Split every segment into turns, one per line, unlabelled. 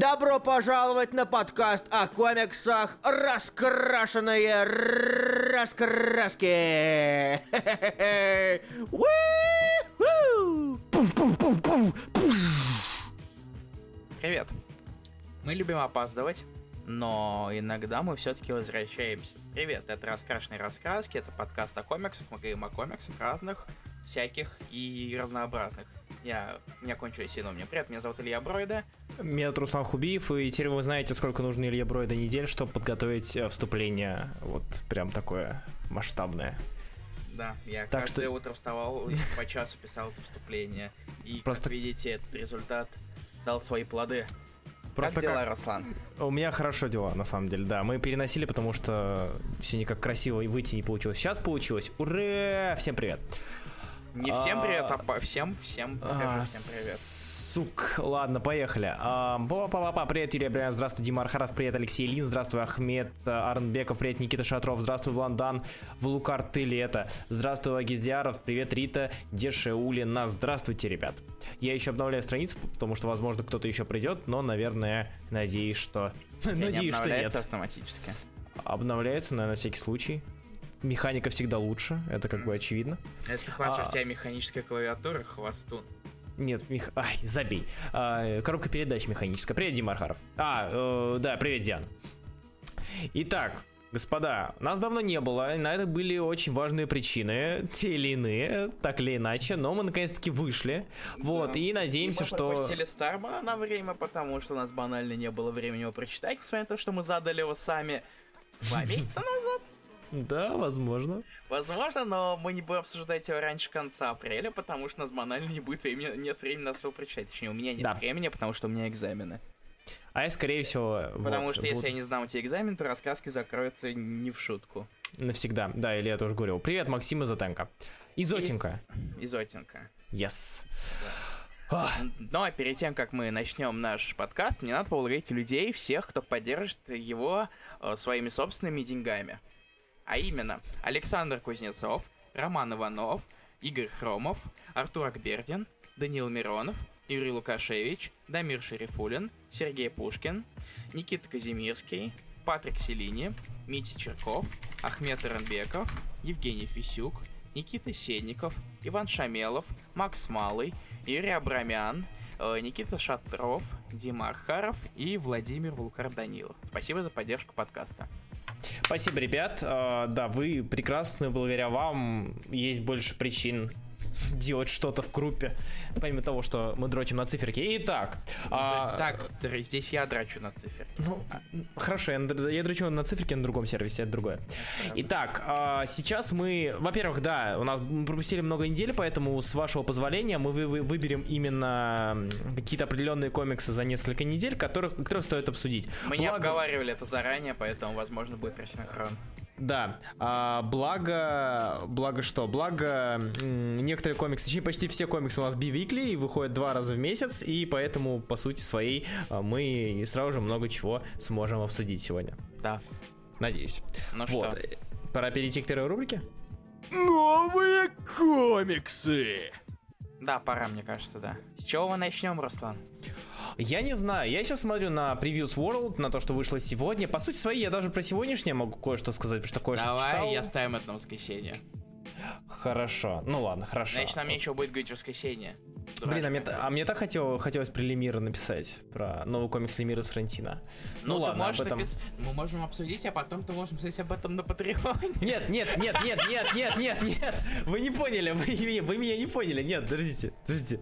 Добро пожаловать на подкаст о комиксах «Раскрашенные раскраски».
Привет. Мы любим опаздывать, но иногда мы все-таки возвращаемся. Привет, это «Раскрашенные раскраски», это подкаст о комиксах, мы говорим о комиксах разных, всяких и разнообразных. Я, у меня кончились синонимы. Привет, меня зовут Илья Бройда.
Меня зовут Руслан Хубиев, и теперь вы знаете, сколько нужно Илье Бройда недель, чтобы подготовить э, вступление вот прям такое масштабное.
Да, я
Так
каждое
что-
утро вставал и по часу писал это вступление. И,
Просто-
как видите, этот результат дал свои плоды.
Просто
как дела,
как-
Руслан?
У меня хорошо дела, на самом деле, да. Мы переносили, потому что все никак красиво и выйти не получилось. Сейчас получилось. Ура! Всем привет!
Не всем
А,
привет, а по- всем, всем,
А,
скажи всем привет.
Сук, ладно, поехали. А, Па-па-па-па, привет, Юрий Брянов, здравствуй, Дима Архаров, привет, Алексей Лин, здравствуй, Ахмед э, Арнбеков, привет, Никита Шатров, здравствуй, Вландан, Влукар, ты ли это? Здравствуй, Агиздиаров, привет, Рита, Дешеулина, здравствуйте, ребят. Я еще обновляю страницу, потому что, возможно, кто-то еще придет, но, наверное, надеюсь, что... Надеюсь, что нет.
автоматически.
Обновляется, наверное, на всякий случай. Механика всегда лучше, это как бы очевидно.
Это ты хватит,
А.
у тебя механическая клавиатура, хвостун.
Нет, мех... Ай, забей. А, коробка передач механическая. Привет, Дима Архаров. А, э, да, привет, Диана. Итак, господа, нас давно не было, на это были очень важные причины, те или иные, так или иначе, но мы наконец-таки вышли. Вот,
Да.
и надеемся,
мы
что...
пропустили Старма на время, потому что у нас банально не было времени его прочитать, несмотря на то, что мы задали его сами два месяца назад.
Да, возможно.
Возможно, но мы не будем обсуждать его раньше конца апреля, потому что у нас банально не будет времени, нет времени на что прочитать. Точнее, у меня нет
Да.
времени, потому что у меня экзамены.
А я, скорее всего,
Потому
вот,
что если
вот
я не сдам эти экзамены, то рассказки закроются не в шутку.
навсегда. Да, или я тоже говорил. Привет, Максим Изотенко. Изотенко.
Изотенко.
Yes. Ах,
Но перед тем, как мы начнем наш подкаст, мне надо поблагодарить людей, всех, кто поддержит его э, своими собственными деньгами. А именно, Александр Кузнецов, Роман Иванов, Игорь Хромов, Артур Акбердин, Данил Миронов, Юрий Лукашевич, Дамир Шерифулин, Сергей Пушкин, Никита Казимирский, Патрик Селини, Митя Черков, Ахмед Иранбеков, Евгений Фисюк, Никита Сенников, Иван Шамелов, Макс Малый, Юрий Абрамян, э, Никита Шатров, Дима Архаров и Владимир Вулкар Данилов. Спасибо за поддержку подкаста.
Спасибо, ребят. А, Да, вы прекрасны. Благодаря вам есть больше причин делать что-то в группе, помимо того, что мы дротим на циферке. Итак, а,
Так, здесь я драчу на цифре.
ну, хорошо, я, я дрочу на циферке на другом сервисе, это другое. Итак, а, сейчас мы, во-первых, да, у нас мы пропустили много недель, поэтому с вашего позволения мы вы- вы- выберем именно какие-то определенные комиксы за несколько недель, которых, которых стоит обсудить.
Мы не
Благо-
обговаривали это заранее, поэтому, возможно, будет рассинхрон.
Да, а, благо, благо что? Благо некоторые комиксы, точнее почти все комиксы у нас би-викли и выходят два раза в месяц, и поэтому, по сути своей, а, мы сразу же много чего сможем обсудить сегодня.
Да.
Надеюсь.
Ну
вот.
что,
Пора перейти к первой рубрике?
Новые комиксы!
Да, пора, мне кажется, да. С чего мы начнем, Руслан?
Я не знаю, я сейчас смотрю на Previews World, на то, что вышло сегодня. По сути своей, я даже про сегодняшнее могу кое-что сказать, потому что кое-что
Давай,
читал.
я ставим это на воскресенье.
Хорошо, ну ладно, хорошо.
Значит, нам нечего будет говорить в воскресенье.
Блин, а мне,
Дурак.
а мне так хотел, хотелось про Лемира написать, про новый комикс Лемира с Франтино.
Ну, ты
ладно, об этом.
напис- Мы можем обсудить, а потом ты можешь написать об этом на Патреоне.
Нет, нет, нет, нет, нет, нет, нет, нет, вы не поняли, вы, вы- меня не поняли, нет, подождите, подождите.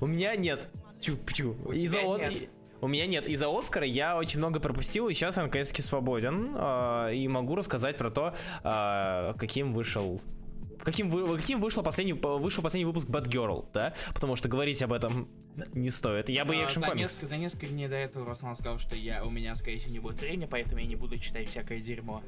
У меня нет, чу, чу,
У
из-за
тебя
О-
нет.
У меня нет, из-за Оскара я очень много пропустил, и сейчас я наконец-таки свободен, э, и могу рассказать про то, э, каким вышел Каким, вы- каким вышел последний, вышел последний выпуск Bad Girl, да? Потому что говорить об этом не стоит. Я бы
А,
экшен комикс.
несколько, за несколько дней до этого Руслан сказал, что я, у меня, скорее всего, не будет времени, поэтому я не буду читать всякое дерьмо.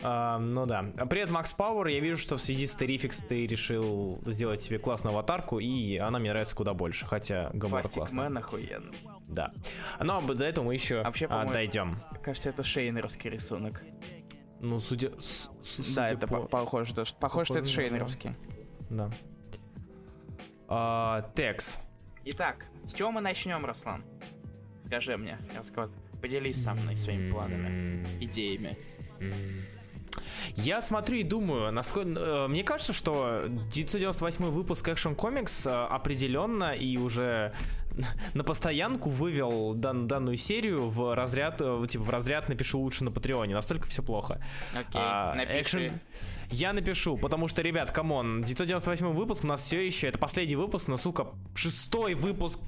А, ну да. А Привет, Макс Пауэр. Я вижу, что в связи с Terrifics ты решил сделать себе классную аватарку, и она мне нравится куда больше, хотя Гамора
Пластик
классная.
Мэн охуенный.
Да. Но до этого мы еще а,
по-моему,
дойдем.
Кажется, это шейнеровский рисунок.
Ну, судя... с- с-
да,
судя
это
по-
по- похоже, то, что, похоже, что это шейнеровский.
Да. А, Текс.
Итак, с чего мы начнем, Руслан? Скажи мне, рассказывай, поделись со мной своими планами, идеями.
Я смотрю и думаю, насколько... э, Мне кажется, что 998 выпуск Action Comics э, определенно и уже на постоянку вывел дан- данную серию в разряд, э, типа в разряд напишу лучше на Патреоне. Настолько все плохо.
Окей,
А,
напиши.
Action- Я напишу, потому что, ребят, come on, 998 выпуск у нас все еще, это последний выпуск, но, сука, шестой выпуск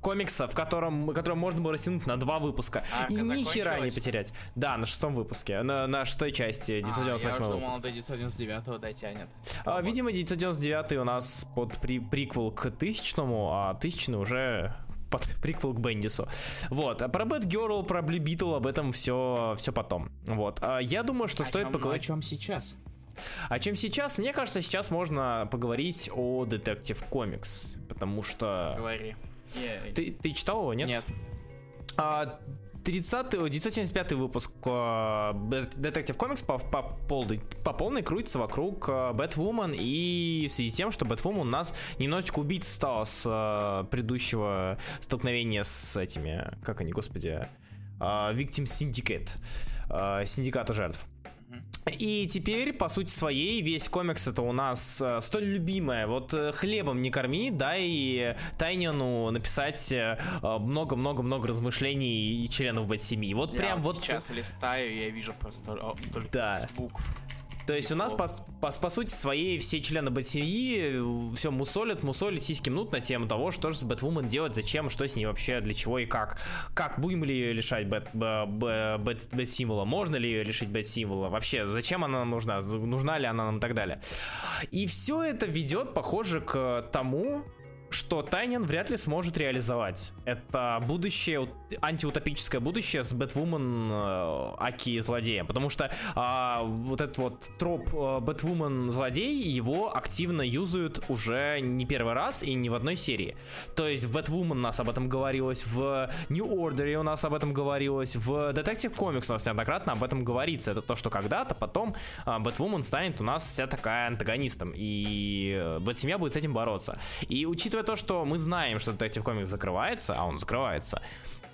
комикса, в котором, который можно было растянуть на два выпуска.
Арка
и ни хера не потерять. Да, на шестом выпуске, на, на шестой части
А, я
998
думал,
выпуск.
до 999 дотянет.
А, видимо, 999 у нас под при, приквел к тысячному, а тысячный уже под приквел к Бендису. Вот. А про Бэт Герл, про Blue Beetle, об этом все, все потом. Вот. А я думаю, что стоит
О
поговорить...
чем сейчас?
О чем сейчас? Мне кажется, сейчас можно поговорить о Detective Comics. Потому что...
Говори.
Ты, ты читал его, нет?
Нет.
А, 30 ой, 975 выпуск э, Детектив Комикс по, по, полной, по полной крутится вокруг э, Бэтвумен и в связи с тем, что Бэтвумен у нас немножечко убить стал с э, предыдущего столкновения с этими, как они, господи, Victim Syndicate, синдиката жертв. И теперь, по сути своей, весь комикс это у нас э, столь любимое. Вот э, хлебом не корми, дай Тайнину написать э, много-много-много размышлений и членов Бэт-семьи. Вот
Я
прям вот...
сейчас листаю, я вижу просто о, столько
Да.
букв.
То есть у нас, по, по, по сути своей, все члены Бэт-семьи все мусолят, мусолят, сиськи мнут на тему того, что же с Бэтвумен делать, зачем, что с ней вообще, для чего и как. Как, будем ли ее лишать бэт, бэ- бэ- бэт- бэт-символа, можно ли ее лишить бэт-символа, вообще, зачем она нам нужна, нужна ли она нам и так далее. И все это ведет, похоже, к тому, что Тайнин вряд ли сможет реализовать. Это будущее, ут- антиутопическое будущее с Бэтвумен э, Аки злодеем. Потому что а, вот этот вот троп э, Бэтвумен злодей, его активно юзают уже не первый раз и не в одной серии. То есть в Бэтвумен у нас об этом говорилось, в New Order у нас об этом говорилось, в Detective Comics у нас неоднократно об этом говорится. Это то, что когда-то потом а, Бэтвумен станет у нас вся такая антагонистом, и э, Бэтсемья будет с этим бороться. И учитывая то, что мы знаем, что Detective Comics закрывается, а он закрывается,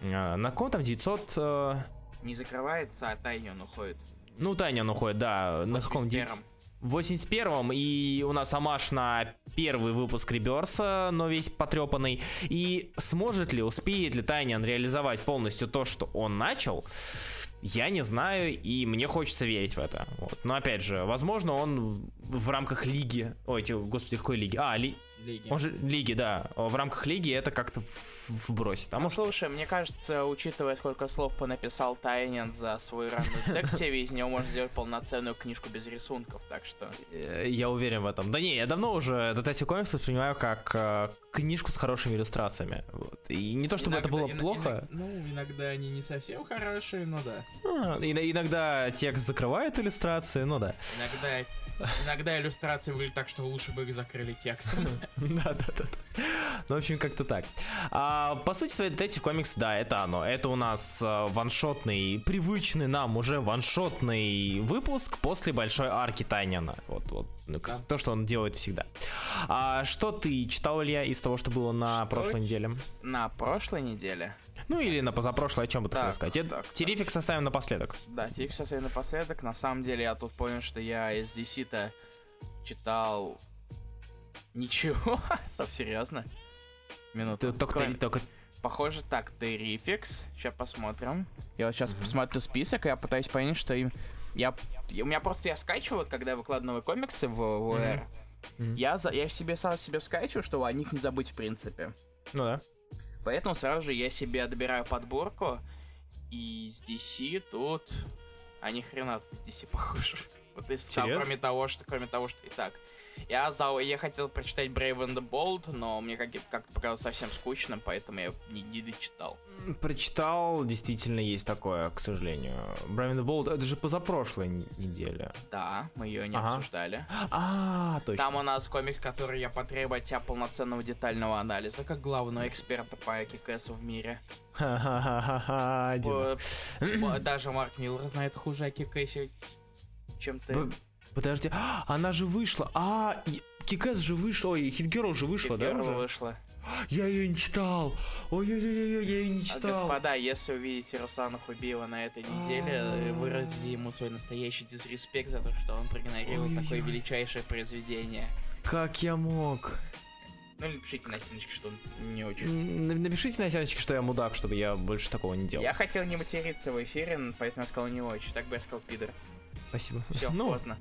э, на каком там 900... э,
Не закрывается, а Тайнин уходит.
Ну, Таня он уходит, да, на каком... де-
81-м.
В 81-м, и у нас амаш на первый выпуск Реберса, но весь потрепанный. И сможет ли, успеет ли Тайниан реализовать полностью то, что он начал, я не знаю, и мне хочется верить в это. Вот. Но опять же, возможно, он в рамках лиги... Ой, господи, какой лиги? А, ли...
Лиги.
он же лиги, да. В рамках лиги это как-то вбросит. А
Ну,
может...
слушай, мне кажется, учитывая, сколько слов понаписал Тайнин за свой ран в детективе, из него можно сделать полноценную книжку без рисунков, так что...
Э, Я уверен в этом. Да не, я давно уже Detective Comics воспринимаю как э, книжку с хорошими иллюстрациями. Вот. И не то, чтобы это было
Иногда-
плохо.
иног- Ну, иногда они не совсем хорошие, но да.
А, ин- иногда текст закрывает иллюстрации, ну да.
Иногда, иногда иллюстрации выглядят так, что лучше бы их закрыли текстом.
Да, да, да. Ну, в общем, как-то так. А, по сути, своей Detective Comics, да, это оно. Это у нас э, ваншотный, привычный нам уже ваншотный выпуск после большой арки Тайнина. Вот, вот. ну, как-. То, что он делает всегда. А что ты читал, Илья, из того, что было на
Что?
прошлой неделе?
На прошлой неделе,
Ну, или на позапрошлой, о чем бы ты
Так,
хотел сказать?
так, так.
Терифик составим напоследок.
да, сейчас я напоследок, на самом деле я тут понял, что я из DC-то читал ничего. Стоп, серьезно? Минуту.
Ты только,
Похоже так, Terrifix. Сейчас посмотрим. Я вот сейчас посмотрю список, и я пытаюсь понять, что им... Я... У меня просто я скачиваю, вот когда я выкладываю новые комиксы в VR.
Мгм.
Я, за... я себе сам себе скачиваю, чтобы о них не забыть в принципе.
Ну да.
Поэтому сразу же я себе добираю подборку. И с DC тут... А ни хрена тут DC похоже. Вот из того,
Серьёзно?
кроме того, что... Кроме того, что... Итак, я, за... я хотел прочитать Brave and the Bold, но мне как- как-то показалось совсем скучным, поэтому я не, не дочитал.
Прочитал, действительно есть такое, к сожалению. Brave and the Bold, это же позапрошлой неделе.
Да, мы ее не
Ага.
обсуждали.
А, точно.
Там у нас комикс, который я потребую от тебя полноценного детального анализа, как главного эксперта по Кикэсу в мире.
Ха-ха-ха-ха,
Даже Марк Миллер знает хуже о Кикэсе, чем ты.
Подожди, а, она же вышла. А, Кикэс же вышла, ой, Хитгерл же вышла, да? Уже?
вышла.
Я ее не читал. Ой-ой-ой, я ее не
А,
читал.
Господа, если увидите Руслана Хубиева на этой неделе, э, выразите ему свой настоящий дизреспект за то, что он проигнорировал такое величайшее произведение.
Как я мог?
Ну напишите на стеночке, что он не очень.
Напишите на стеночке, что я мудак, чтобы я больше такого не делал.
Я хотел не материться в эфире, поэтому я сказал не очень. Так бы я сказал пидор.
Спасибо.
Все,
ну,
поздно.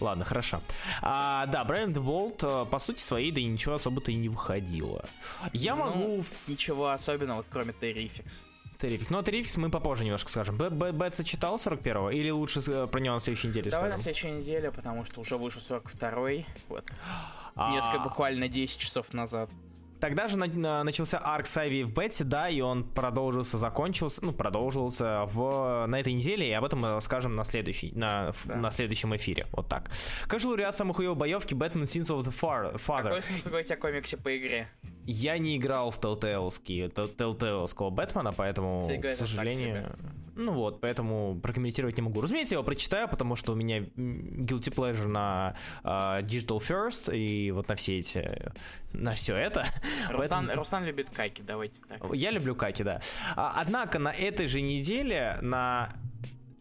Ладно, хорошо. А, да, Брайан Болт, э, по сути своей, да и ничего особо-то и не выходило. Я
Ну,
могу...
Ничего особенного, кроме Terrifix.
Террифик. Но Террификс мы попозже немножко скажем. Б- Б- Бетса читал 41-го? Или лучше э, про него на следующей неделе
Давай на
скажем?
следующей неделе, потому что уже вышел 42-й. Вот.
А,
Несколько буквально 10 часов назад.
Тогда же на- на- начался арк Сайви в Бетсе, да, и он продолжился, закончился, ну, продолжился в, на этой неделе, и об этом мы расскажем на, следующий, на,
Да.
на следующем эфире. Вот так. Как же лауреат самых хуёвой боевки Batman Sins of the Far- Father?
Какой смысл говорить о комиксе по игре?
Я не играл в Telltale'ского Бэтмена, поэтому, к сожалению... Ну вот, поэтому прокомментировать не могу. Разумеется, я его прочитаю, потому что у меня guilty pleasure на а, Digital First и вот на все эти... На все это.
Руслан,
Поэтому-
Руслан любит кайки, давайте так.
Я люблю Каки, да. А, однако на этой же неделе, на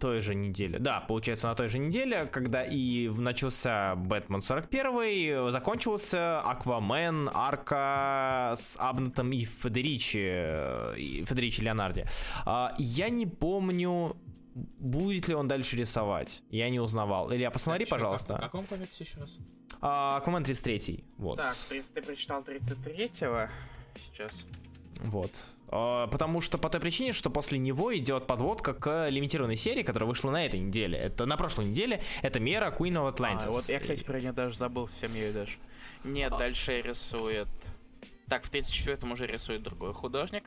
той же неделе, да, получается на той же неделе, когда и начался Бэтмен 41, закончился Аквамен, Арка с Абнетом и Федеричи, э, и Федеричи Леонарди. А, я не помню, будет ли он дальше рисовать. Я не узнавал. Илья, посмотри,
Так,
пожалуйста.
как- В каком комиксе еще раз?
А, Аквамен 33. Вот.
Так, 30 ты прочитал 33-го. Сейчас.
Вот. А, Потому что по той причине, что после него идет подводка к лимитированной серии, которая вышла на этой неделе. Это на прошлой неделе. Это мера Queen of Atlantis.
А, вот я, кстати, про нее даже забыл совсем ее даже. Нет, дальше рисует... Так, в 34-м уже рисует другой художник.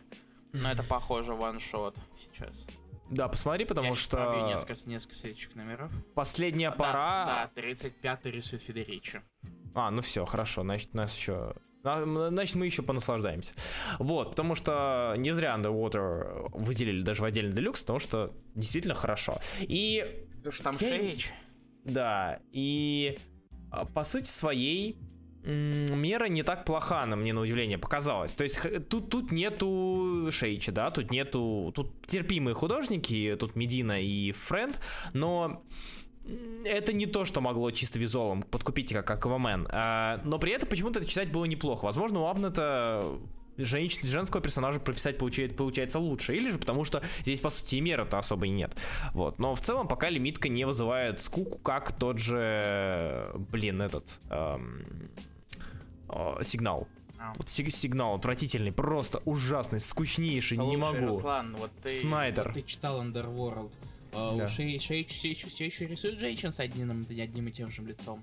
Но это похоже ваншот сейчас.
Да, посмотри, потому
я
что
пробью несколько, несколько следующих номеров.
последняя
Да,
пора.
Да, 35-й рисует Федеричи.
А, ну все, хорошо, значит, нас еще. Значит, мы еще понаслаждаемся. Вот, потому что не зря Underwater выделили даже в отдельный делюкс, потому что действительно хорошо. И
что там
Я-
Шейдж.
Да, и а, по сути своей мера не так плоха, на мне на удивление показалось. То есть тут, тут нету Шейча, да, тут нету... Тут терпимые художники, тут Медина и Френд, но это не то, что могло чисто визуалом подкупить как Аквамен. А, но при этом почему-то это читать было неплохо. Возможно, у Абнета женщ- женского персонажа прописать получает, получается лучше. Или же потому что здесь, по сути, и меры-то особо и нет. Вот. Но в целом пока лимитка не вызывает скуку, как тот же, блин, этот эм, э, сигнал.
А.
Вот сиг- сигнал отвратительный, просто ужасный, скучнейший, не
Слушай,
могу.
Руслан, вот ты...
Снайдер.
вот ты читал Underworld. А,
Да.
Все еще, все еще рисует женщин с одним, одним и тем же лицом.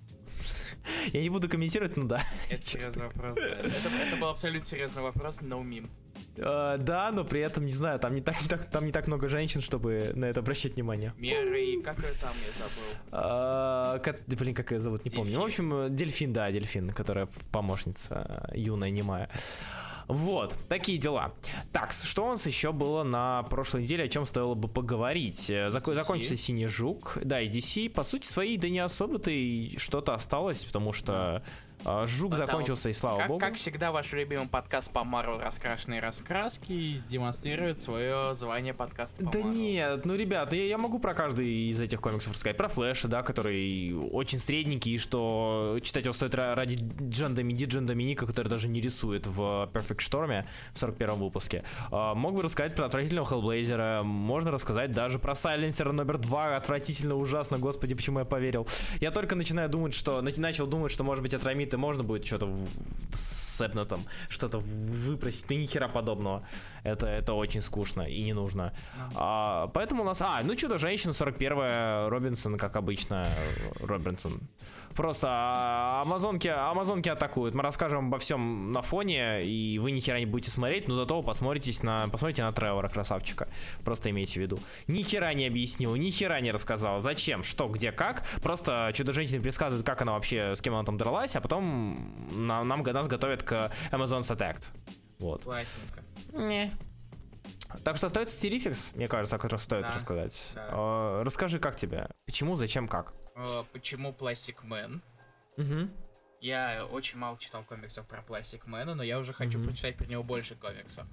Я не буду комментировать, ну да.
Это серьезный вопрос, да. Это, это был абсолютно серьезный вопрос, no meme.
Э, да, но при этом, не знаю, там не, так, не так, там не так много женщин, чтобы на это обращать внимание.
Меры и как ее там, я забыл.
А, как- да, блин, как ее зовут, не помню.
Дельфин.
В общем, э, Дельфин, да, Дельфин, которая помощница э, юная, немая. Вот, такие дела. Так, что у нас еще было на прошлой неделе, о чем стоило бы поговорить? Э, зако-
DC.
закончился Синий Жук, да, и DC, по сути своей, да не особо-то и что-то осталось, потому что э, Жук
Потому-
закончился, и слава
как,
богу.
как всегда, ваш любимый подкаст по Марвел «Раскрашенные раскраски» демонстрирует свое звание подкаста по
Да
Marvel.
нет, ну, ребят, я, я могу про каждый из этих комиксов рассказать. Про Флэша, да, который очень средненький, и что читать его стоит ра- ради Джан Домини, Джан Доминика, который даже не рисует в Perfect Storm в 41 выпуске. А, мог бы рассказать про отвратительного Хеллблейзера, можно рассказать даже про Сайленсера номер 2, отвратительно, ужасно, господи, почему я поверил. Я только начинаю думать, что, на- начал думать, что, может быть, от Рамиты можно будет что-то с Эпнетом, что-то выпросить, ну, ни хера подобного. Это, это очень скучно и не нужно. А, поэтому у нас... А, ну Чудо-женщина 41 Робинсон, как обычно, Робинсон. Просто а, амазонки, амазонки атакуют. Мы расскажем обо всем на фоне, и вы ни хера не будете смотреть, но зато вы посмотритесь на, посмотрите на Тревора, красавчика. Просто имейте в виду. Ни хера не объяснил, ни хера не рассказал. Зачем, что, где, как. Просто Чудо-женщина пересказывает, как она вообще, с кем она там дралась, а потом нам, нам нас готовят к Amazons Attack. Вот.
Классненько.
Не. Так что остается Terrifics, мне кажется, о котором стоит
Да,
рассказать.
да.
А, расскажи, как тебе? Почему, зачем, как?
Э, почему Plastic Man?
Угу.
Я очень мало читал комиксов про Пластик Мэна, но я уже хочу
Мгм.
прочитать про него больше комиксов.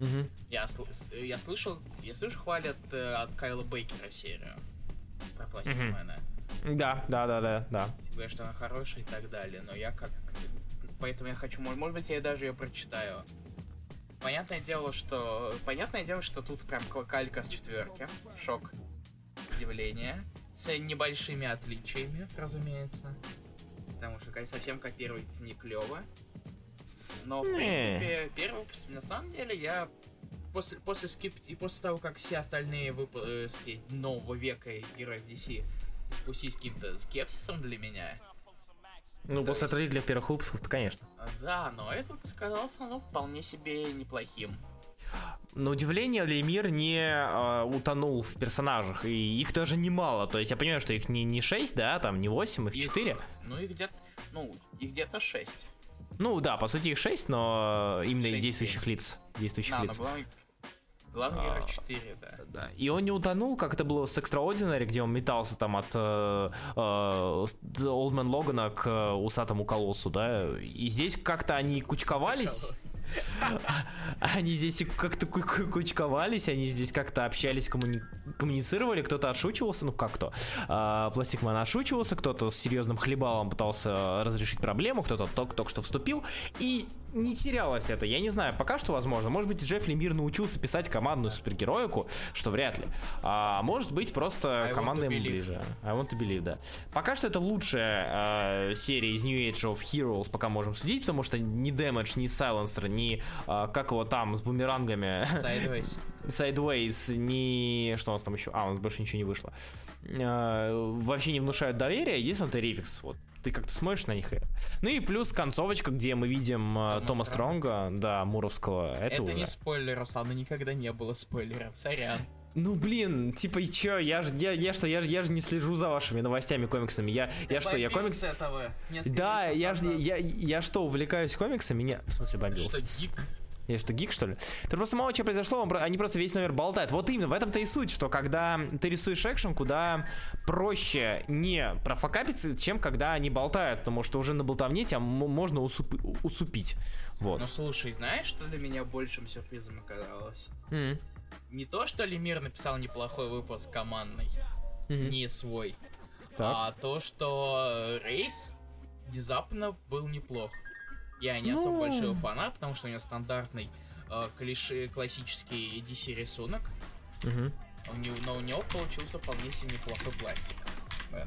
Мгм.
Я, сл- я слышал, я слышу хвалят э, от Кайла Бейкера серию про Пластик
Мгм.
Мэна.
Да, да, да, да, да.
Говорят, что она хорошая и так далее, но я как... Поэтому я хочу, может, может быть, я даже ее прочитаю. Понятное дело, что... Понятное дело, что тут прям калька с четверки. Шок. Удивление. С небольшими отличиями, разумеется. Потому что совсем копировать не клево. Но, в
Не.
принципе, первый выпуск, на самом деле, я после, после скип... и после того, как все остальные выпуски нового века и героев DC спустить каким-то скепсисом для меня.
Ну, после для первых выпусков, то, конечно.
Да, но этот выпуск казался, ну, вполне себе неплохим.
На удивление, Лемир не э, утонул в персонажах, и их даже немало. То есть я понимаю, что их не, не 6, да, там не 8, их
Их-
4.
Ну, их где-то, ну, их где-то 6.
Ну да, по сути их 6, но именно
Шесть,
действующих лиц. Действующих
Да, но
лиц.
Главный,
А,
герой 4, да.
Да. И он не утонул, как это было с Extraordinary, где он метался там от э, э, Man Логана к э, усатому колоссу, да. И здесь как-то они кучковались. Они здесь как-то ку- ку- кучковались, они здесь как-то общались, коммуни- коммуницировали, кто-то отшучивался, ну как кто. А, Пластикман отшучивался, кто-то с серьезным хлебалом пытался разрешить проблему, кто-то только что вступил. И не терялось это, я не знаю, пока что возможно. Может быть, Джефф Лемир научился писать командную супергероику, что вряд ли. А может быть, просто
I
команда ему ближе. I want to believe, да. Пока что это лучшая э, серия из New Age of Heroes, пока можем судить, потому что ни Damage, ни Silencer, ни э, как его там с бумерангами,
Sideways.
Sideways, ни... Что у нас там еще? А, у нас больше ничего не вышло. Э, вообще не внушают доверия, единственное, это Рификс. Вот ты как-то смотришь на них. и- Ну и плюс концовочка, где мы видим э,
Тома
Тома
Стронга.
Да, Муровского. Это,
Это
уже.
не спойлер, Руслан, но никогда не было спойлеров, сорян.
Ну блин, типа и чё, я же, я, я что, я, же- я же не слежу за вашими новостями, комиксами. Я, я что, я комикс...
этого
Да, я, же, я, я что, увлекаюсь комиксами? Меня... В смысле, бомбился?
Что, гик?
Я что, гик, что ли? Ты просто мало чего произошло, он они просто весь номер болтают. Вот именно, в этом-то и суть, что когда ты рисуешь экшен, куда проще не профокапиться, чем когда они болтают, потому что уже на болтовне тебя можно усуп- усупить. Вот.
Ну слушай, знаешь, что для меня большим сюрпризом оказалось?
М,
Не то, что Лемир написал неплохой выпуск командный,
мгм.
не свой,
Так.
а то, что Рейс внезапно был неплох. Я не особо
Ну.
большой его фанат, потому что у него стандартный э, клише, классический DC рисунок,
Мгм.
у него- но у него получился вполне себе неплохой пластик. Э,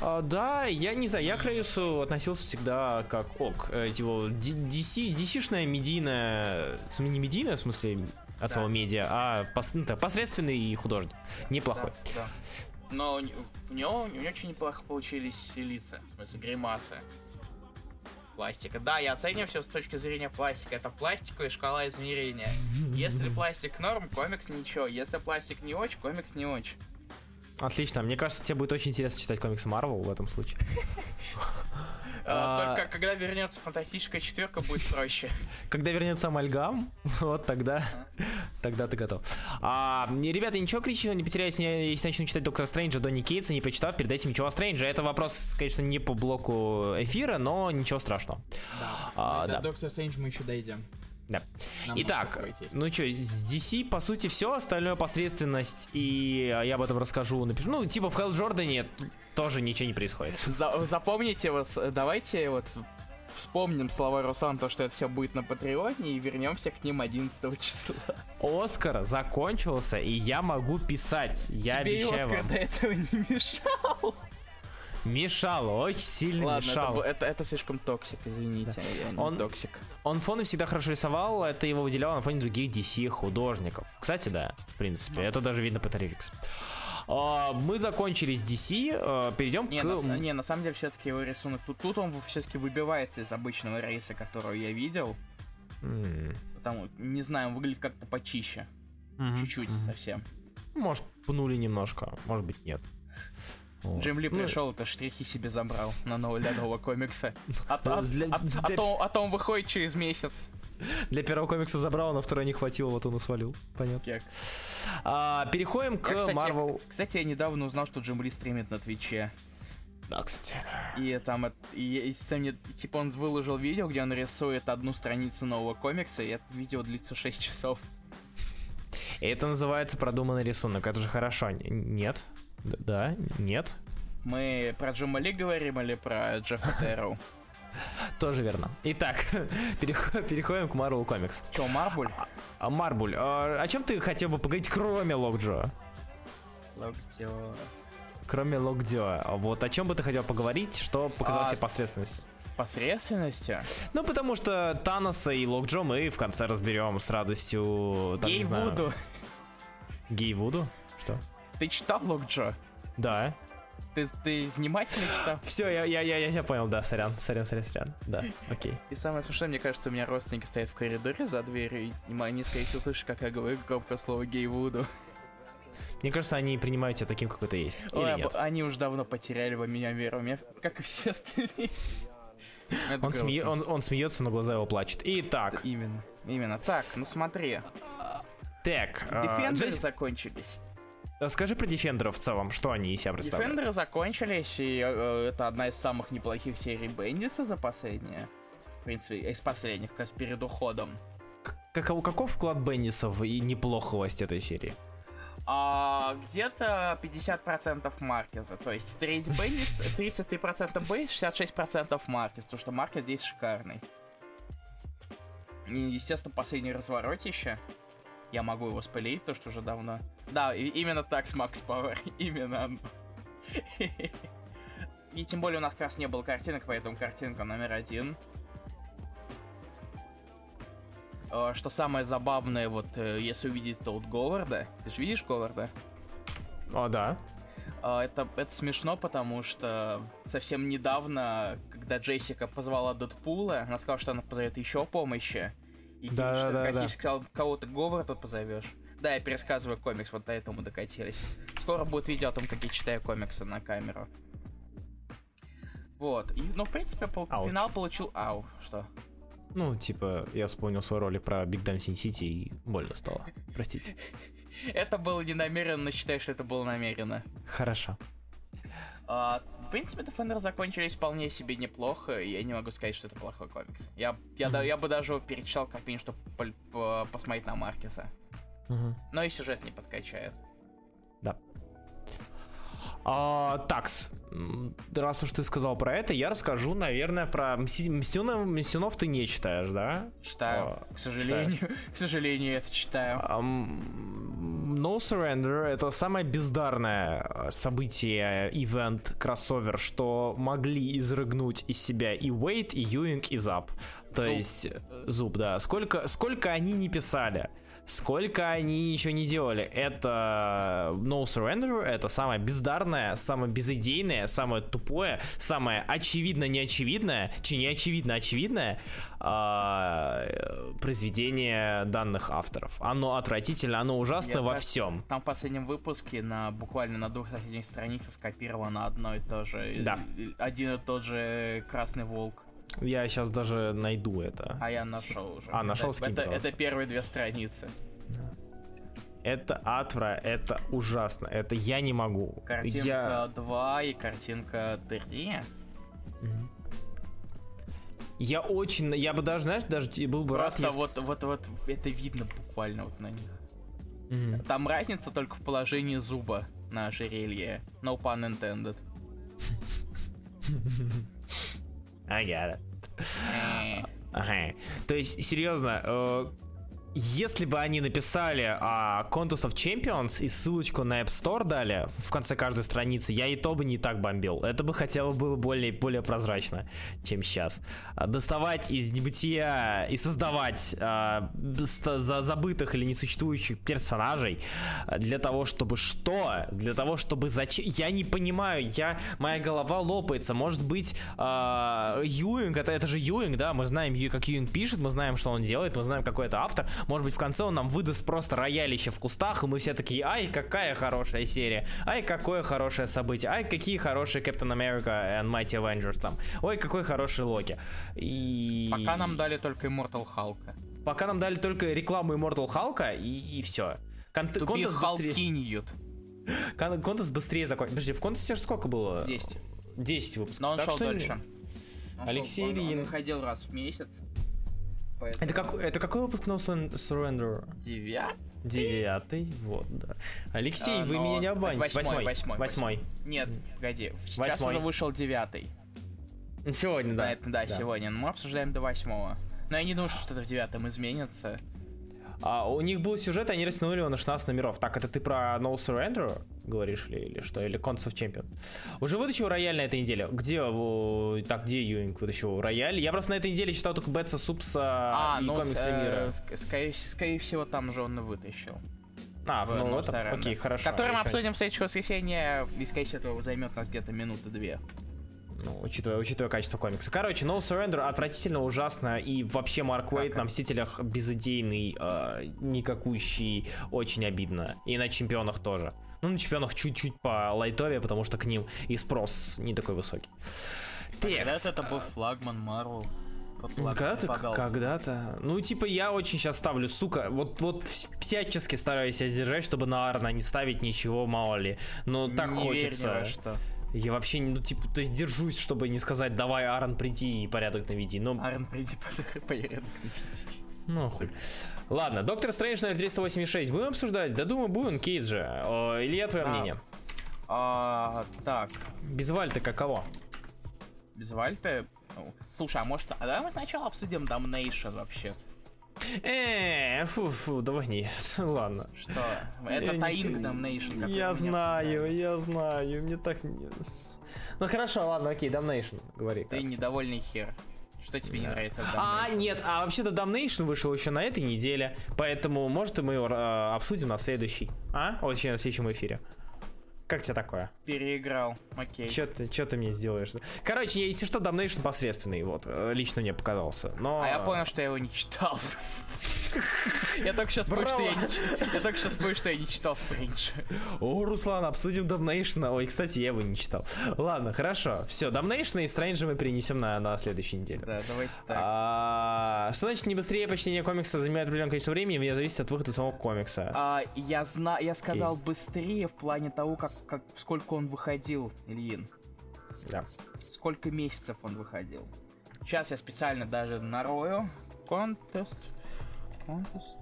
А, да, я не знаю, я к Рейсу относился всегда как ок. Э, Его DC, DC-шная медийная, в смысле, не медийная, в смысле, от
Да.
слова медиа, а пос- ну, так, посредственный художник. Неплохой.
Да, да. Но у него, у него очень неплохо получились лица, в смысле гримасы. Пластика. Да, я оцениваю все с точки зрения пластика. Это пластиковая шкала измерения. Если пластик норм, комикс ничего. Если пластик не очень, комикс не очень.
Отлично, мне кажется, тебе будет очень интересно читать комиксы Марвел в этом случае.
А,
А.
Только когда вернется фантастическая четверка, будет проще.
Когда вернется Амальгам, вот тогда, тогда ты готов. А, не, ребята, ничего критичного не потеряйте, если начну читать Доктора Стрэнджа, Донни Кейтса, не почитав перед этим ничего о Стрэнджа. Это вопрос, конечно, не по блоку эфира, но ничего страшного. А, да.
Доктор Стрэндж мы еще дойдем.
Да.
Нам
Итак, ну что, с DC, по сути, все, остальное посредственность, и я об этом расскажу, напишу. Ну, типа в Хелл Джордане тоже ничего не происходит.
За- запомните, вот давайте вот вспомним слова Руслана, то, что это все будет на Патреоне, и вернемся к ним 11 числа.
Оскар закончился, и я могу писать. Я
Тебе
обещаю
Оскар
вам.
до этого не мешал.
Мешал, очень сильно
Ладно, это,
мешал.
бу- это, это слишком toxic, извините. Я не
Он-
toxic.
Он фоны всегда хорошо рисовал, это его выделяло на фоне других DC художников. Кстати, да, в принципе, это даже видно по Terrifics. А, Мы закончили с DC, а, перейдем
Не,
к...
на, не, на самом деле, все-таки его рисунок. Тут, тут он все-таки выбивается из обычного Рейса, которого я видел.
М,
Потому, не знаю, он выглядит как-то почище.
мгм,
Чуть-чуть
мгм.
совсем.
Может, пнули немножко, может быть, нет. Вот.
Джим Ли
Ну,
пришел, это штрихи себе забрал на нового, для нового комикса. А, а-
Для-
а- а
для-
то, а то он выходит через месяц.
Для первого комикса забрал, на второй не хватило, вот он и свалил. Понятно.
Кек.
А, переходим к
Я, кстати,
Marvel.
Кстати, я недавно узнал, что Джим Ли стримит на Твиче.
Да, кстати.
И там, и, и не- типа, он выложил видео, где он рисует одну страницу нового комикса, и это видео длится 6 часов.
И это называется продуманный рисунок. Это же хорошо. Нет? Да? Нет?
Мы про Джима Ли говорим или про Джеффа Терроу?
Тоже верно. Итак, переход- переходим к Marvel Comics.
Чё, Марбуль?
А, Марбуль, а, о чем ты хотел бы поговорить, кроме Локджо?
Локтё.
Кроме Локджо. Вот о чем бы ты хотел поговорить, что показалось
А,
тебе посредственностью?
Посредственностью?
Ну, потому что Таноса и Локджо мы в конце разберем с радостью... там, не
Ты читал Локджо?
Да.
Ты, ты внимательно читал?
Все, я, я, я, я тебя понял, да, сорян, сорян, сорян, сорян. Да, окей.
И самое смешное, мне кажется, у меня родственники стоят в коридоре за дверью, и они, скорее всего, слышат, как я говорю громко слово гей Вуду.
Мне кажется, они принимают тебя таким, какой ты есть. Или
Ой,
нет?
они уж давно потеряли во меня веру, мне, как и все остальные.
Он,
грустно.
он, он смеется, но глаза его плачут. Итак,
Именно, именно. Так, ну смотри.
так, а,
Дефендеры
Джесси-
закончились.
Скажи про Дефендеров в целом, что они из себя представляют.
Дефендеры закончились, и э, это одна из самых неплохих серий Бендиса за последние. В принципе, из последних, как раз перед уходом.
Каков, каков вклад Бендисов и неплоховость этой серии?
А где-то 50% Маркеза. То есть треть Бендис, 33% Бейс, 66% Маркез. Потому что Маркез здесь шикарный. И, естественно, последний разворотище. Я могу его спалить, то что уже давно. Да, и именно так с Макс Пауэр. Именно оно. И тем более у нас как раз не было картинок, поэтому картинка номер один. Э, Что самое забавное, вот э, если увидеть тут Говарда, ты же видишь Говарда?
О, да.
А, Это, это смешно, потому что совсем недавно, когда Джессика позвала Дэдпула, она сказала, что она позовет еще помощи. И
Да,
Кевин
да, да, да.
сказал, кого ты Говарда позовешь. Да, я пересказываю комикс, вот до этого мы докатились. Скоро будет видео о том, как я читаю комиксы на камеру. Вот. И, ну, в принципе, пол-
Ауч.
финал получил... Ау, что?
Ну, типа, я вспомнил свой ролик про Биг Дам Син Сити и больно стало. Простите.
Это было не намеренно, но считай, что это было намеренно.
Хорошо.
А, в принципе, Defender закончились вполне себе неплохо, и я не могу сказать, что это плохой комикс. Я, я, да- я бы даже перечитал как минимум, чтобы по- посмотреть на Маркеса.
Мгм.
Но и сюжет не подкачает.
А, такс. Раз уж ты сказал про это, я расскажу, наверное, про Мстюнов. Мстюнов ты не читаешь, да?
Читаю,
А,
к сожалению. К сожалению, это читаю.
Ам, No Surrender это самое бездарное э, событие, ивент, кроссовер, что могли изрыгнуть из себя и Уэйт, и Юинг, и Зап. То
Зуб.
есть, э, Зуб, да. Сколько, сколько они не писали, сколько они еще не делали. Это No Surrender, это самое бездарное, самое безыдейное, самое тупое, самое очевидно неочевидное, чи не очевидно очевидное а, э, произведение данных авторов. Оно отвратительно, оно ужасно
Я
во всем.
Там в последнем выпуске на буквально на двух соседних страницах скопировано одно и то же.
Да.
э, Один и тот же Красный Волк.
Я сейчас даже найду это.
А я нашел уже.
А, нашел,
это,
скинь,
это, это первые две страницы.
Это атра, это ужасно, это я не могу.
Картинка
Я,
2 и картинка 3.
я очень, я бы даже, знаешь, даже был бы рад,
Просто
если-
вот, вот, вот это видно буквально вот на них.
Мгм.
Там разница только в положении зуба на ожерелье. No pun intended.
I got it.
Э.
То есть, серьезно, э, если бы они написали а, Contest of Champions и ссылочку на App Store дали в конце каждой страницы, я и то бы не так бомбил. Это бы хотя бы было более, более прозрачно, чем сейчас. А, Доставать из небытия и создавать а, за- забытых или несуществующих персонажей а, для того, чтобы что? Для того, чтобы зачем? Я не понимаю, я, моя голова лопается. Может быть, а, Юинг, это, это же Юинг, да, мы знаем, как Юинг пишет, мы знаем, что он делает, мы знаем, какой это автор. Может быть, в конце он нам выдаст просто роялище в кустах, и мы все такие, ай, какая хорошая серия, ай, какое хорошее событие, ай, какие хорошие Captain America and Mighty Avengers там, ой, какой хороший Локи. И...
Пока нам дали только Immortal Hulk.
Пока нам дали только рекламу Immortal Халка, и, и все. Конт-
Тупик Халкиньют.
кон- контест быстрее закончился. Подожди, в контесте же сколько было?
10.
10 выпусков.
Но он
Так
шел
что
дольше. Он
Алексей
шел- он-
Ильин.
Он выходил раз в месяц. Поэтому-
Это, как, это какой выпуск No Surren- Surrender?
Девят?
Девятый, вот, да. Алексей,
А,
вы меня не обманете.
Восьмой,
Восьмой.
восьмой,
Восьмой.
Нет, погоди. Сейчас
Восьмой.
уже вышел девятый.
Сегодня,
Да,
да.
это, да, сегодня. Но мы обсуждаем до восьмого. Но я не думаю, что что-то в девятом изменится.
А у них был сюжет, они растянули его на 16 номеров. Так, это ты про No Surrender говоришь ли, или что? Или Cons of Champions? Уже вытащил рояль на этой неделе? Где, э, так, где Юинг вытащил рояль? Я просто на этой неделе читал только Бетса, Супса
А,
и
ну,
комиксы
э,
мира.
ск- скорее, скорее всего, там же он вытащил.
А,
в
ну, это, окей, хорошо.
Который мы обсудим в следующее воскресенье. И, скорее всего, это займет нас где-то минуты две.
Ну, учитывая, учитывая качество комикса. Короче, No Surrender отвратительно, ужасно, и вообще Марк Уэйт на Мстителях безыдейный, э, никакущий, очень обидно. И на Чемпионах тоже. Ну, на Чемпионах чуть-чуть по лайтове, потому что к ним и спрос не такой высокий. Текст.
это был флагман Марвел.
Когда-то, когда-то. Ну, типа, я очень сейчас ставлю, сука, вот, вот вс- всячески стараюсь себя сдержать, чтобы на Арна не ставить ничего, мало ли. Но так
Не верь ни
хочется.
во что.
Я вообще, ну, типа, то есть держусь, чтобы не сказать, давай, Аарон, приди и порядок наведи. Но,
Арен, приди по порядок.
ну, хуй. Ладно, Доктор Стрэндж номер 386. Будем обсуждать? Да, думаю, будем, Кейт же. О, Илья, твое
А.
мнение?
А, так,
Без Вальта каково?
без Вальта. ну, Слушай, а может, а давай мы сначала обсудим Damnation вообще?
Э, фу, фу, давай не. Ладно.
Что? Это
не
Таинг. Damnation.
Я знаю, я знаю, мне так не... Ну хорошо, ладно, окей, Damnation, говори.
Ты недовольный хер. Что тебе не
Да.
нравится
А, нет, а вообще-то Damnation вышел еще на этой неделе, поэтому, может, мы его э, обсудим на следующий. А? Очень на следующем эфире. Как тебе такое?
Переиграл. Окей.
Че ты, чё ты мне сделаешь? Короче, я, если что, Damnation посредственный, вот, э, лично мне показался. Но...
А я понял, что я его не читал. Я только сейчас понял, что я не я только сейчас понял, что я не читал Стрэндж.
О, Руслан, обсудим Damnation. Ой, кстати, я его не читал. Ладно, хорошо. Все, Damnation и Strange мы перенесем на, на следующей неделе.
Да, давайте так.
А, что значит не быстрее почтение комикса занимает определенное количество времени, вне зависит от выхода самого комикса.
А, я знаю, я сказал быстрее в плане того, как, как сколько он выходил, Ильин.
Да.
Сколько месяцев он выходил. Сейчас я специально даже нарою. Контест. Контест.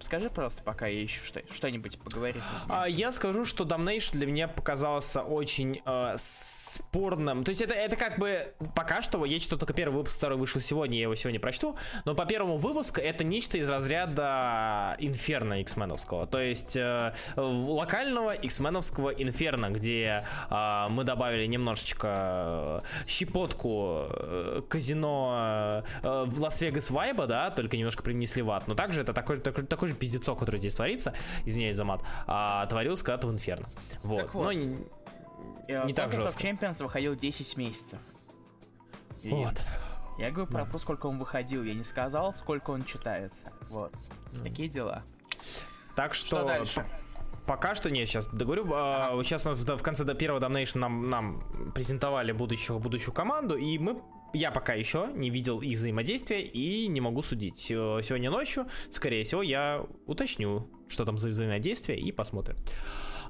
Скажи просто, пока я ищу что- что-нибудь поговорить.
А, я скажу, что Damnation для меня показался очень э, спорным. То есть это, это как бы пока что, я читал только первый выпуск, второй вышел сегодня, я его сегодня прочту, но по первому выпуску это нечто из разряда Инферно X-меновского. То есть э, локального X-меновского Инферно, где э, мы добавили немножечко э, щепотку э, казино э, в Лас-Вегас вайба, да, только немножко принесли в ад. Но также это такой, такой, такой же пиздецок, который здесь творится, извиняюсь за мат, а, творился когда-то в Инферно. Вот.
Так вот.
Но не,
Э,
не так жестко.
Champions выходил 10 месяцев. Ильин,
вот.
Я говорю про то, сколько он выходил. Я не сказал, сколько он читается. Вот. Такие дела.
Так что,
Что дальше?
пока что нет, сейчас договорю. а, Сейчас в конце до первого Damnation нам, нам презентовали будущую, будущую команду, и мы я пока еще не видел их взаимодействия и не могу судить. Се- Сегодня ночью, скорее всего, я уточню, что там за взаимодействие, и посмотрим.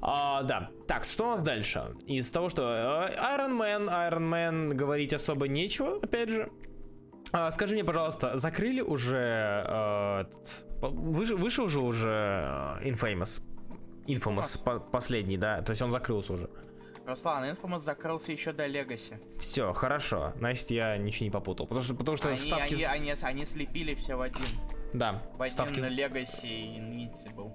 А, да, так, что у нас дальше? Из того, что э, Iron Man, Iron Man говорить особо нечего, опять же. А, скажи мне, пожалуйста, закрыли уже э, выше- вышел же уже э, Infamous? Infamous, по- последний, да, то есть он закрылся уже.
Руслан, Infamous закрылся еще до Legacy.
Все, хорошо, значит я ничего не попутал, потому что, потому что
Они,
вставки,
они, они, они слепили все в один.
да,
В один
вставки,
Legacy и Invincible.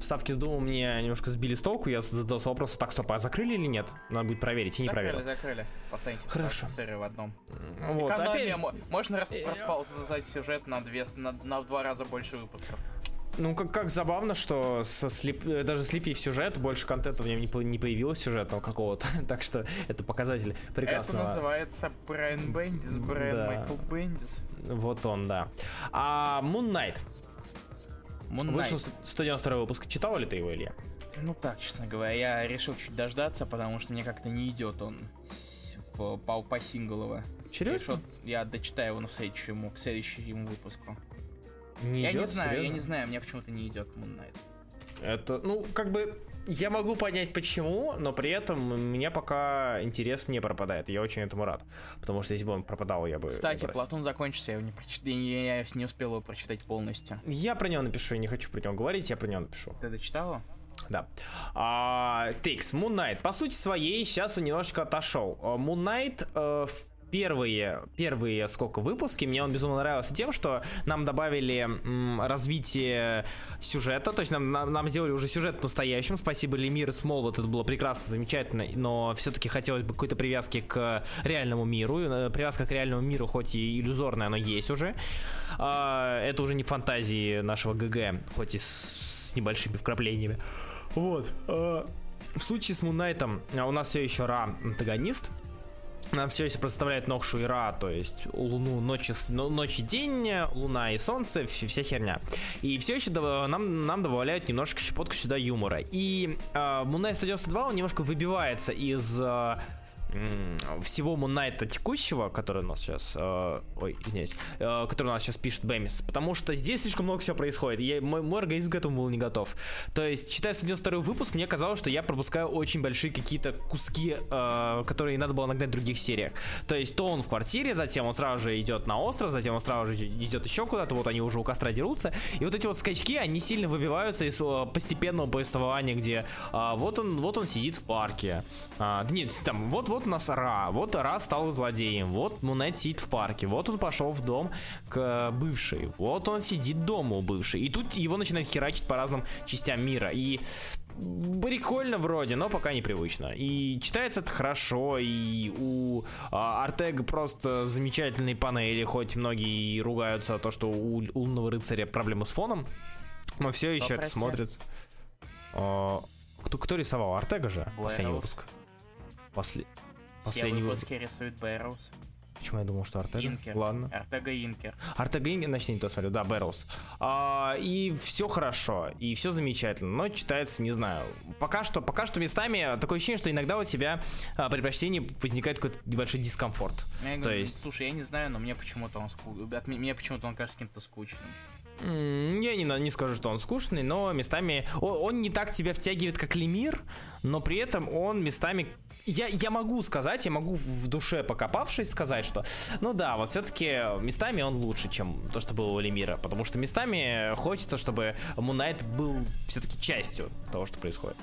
вставки с Думом меня немножко сбили с толку, я задался вопросом, так, стоп, а закрыли или нет? Надо будет проверить, и не
закрыли,
проверил.
закрыли. Последний
Хорошо.
в одном.
Вот,
Экономия,
опять,
мо- можно рас, расползать сюжет на, две, на, на два раза больше выпусков.
Ну как, как забавно, что со слип, э, даже слепив сюжет, больше контента в нем не, по- не появилось сюжетного какого-то, так что это показатель прекрасного.
Это называется Брайан Бендис, Брайан
Да.
Майкл Бендис.
Вот он, да. А Moon Knight.
Moon
Вышел
Knight.
192 выпуск. Читал ли ты его, Илья?
Ну так, честно говоря, я решил чуть дождаться, потому что мне как-то не идет он в, по, по синглово.
Серьезно?
Я дочитаю его на следующему, к следующему выпуску.
Не
я
идет?
не знаю, я
Серьезно?
не знаю, мне почему-то не идет Moon Knight.
Это, ну, как бы, я могу понять почему, но при этом меня пока интерес не пропадает. Я очень этому рад. Потому что если бы он пропадал, я бы...
Кстати,
бросил.
Платон закончился, я его не, прочит... я, я не успел его прочитать полностью.
Я про него напишу, я не хочу про него говорить, я про него напишу.
Ты дочитал его?
Да. А, Тикс, Moon Knight. По сути своей, сейчас он немножечко отошел. А, Moon Knight э, в первые, первые сколько выпуски, мне он безумно нравился тем, что нам добавили м, развитие сюжета, то есть нам, нам, нам сделали уже сюжет настоящим, спасибо Лемир и Смолвот, это было прекрасно, замечательно, но все-таки хотелось бы какой-то привязки к реальному миру, э, привязка к реальному миру, хоть и иллюзорная, но есть уже, а, это уже не фантазии нашего ГГ, хоть и с, с небольшими вкраплениями. Вот. а, в случае с Муннайтом у нас все еще Ра антагонист, нам все еще представляет Нокшу и Ра, то есть Луну, ночи, но- ночь и день, Луна и Солнце, вс- вся херня. И все еще нам, нам добавляют немножко щепотку сюда юмора. И э, Moon Knight 192 он немножко выбивается из э, всего Муннайта текущего, который у нас сейчас, э, ой, извиняюсь, э, который у нас сейчас пишет Бэмис, потому что здесь слишком много всего происходит, я, мой, мой организм к этому был не готов. То есть, читая 192 выпуск, мне казалось, что я пропускаю очень большие какие-то куски, э, которые надо было нагнать в других сериях. То есть, то он в квартире, затем он сразу же идет на остров, затем он сразу же идет еще куда-то, вот они уже у костра дерутся, и вот эти вот скачки, они сильно выбиваются из э, постепенного повествования, где а, вот он, вот он сидит в парке, а, нет, там, вот, вот у нас Ра, вот Ра стал злодеем, вот Мунайт сидит в парке, вот он пошел в дом к э, бывшей, вот он сидит дома у бывшей, и тут его начинает херачить по разным частям мира, и прикольно вроде, но пока непривычно. И читается это хорошо, и у а, Артега просто замечательные панели, хоть многие ругаются то, что у, лунного рыцаря проблемы с фоном, но все еще это смотрится. А, кто, кто рисовал? Артега же? Последний
Блэроуз.
выпуск. После... Последний выпуск.
рисует Бэрроуз.
Почему я думал, что Артега?
Инкер.
Ладно.
Артега Инкер.
Артега Инкер, значит, не то смотрю, да, Бэрлс. А, и все хорошо, и все замечательно, но читается, не знаю. Пока что, пока что местами такое ощущение, что иногда у тебя а, при прочтении возникает какой-то небольшой дискомфорт.
Я
То
говорю,
есть-
Слушай, я не знаю, но мне почему-то он ску... от ме- мне почему-то он кажется каким-то скучным.
Я не, не скажу, что он скучный, но местами о- он, не так тебя втягивает, как Лемир, но при этом он местами я, я могу сказать, я могу в душе покопавшись сказать, что, ну да, вот все-таки местами он лучше, чем то, что было у Лемира, потому что местами хочется, чтобы Мунайт был все-таки частью того, что происходит.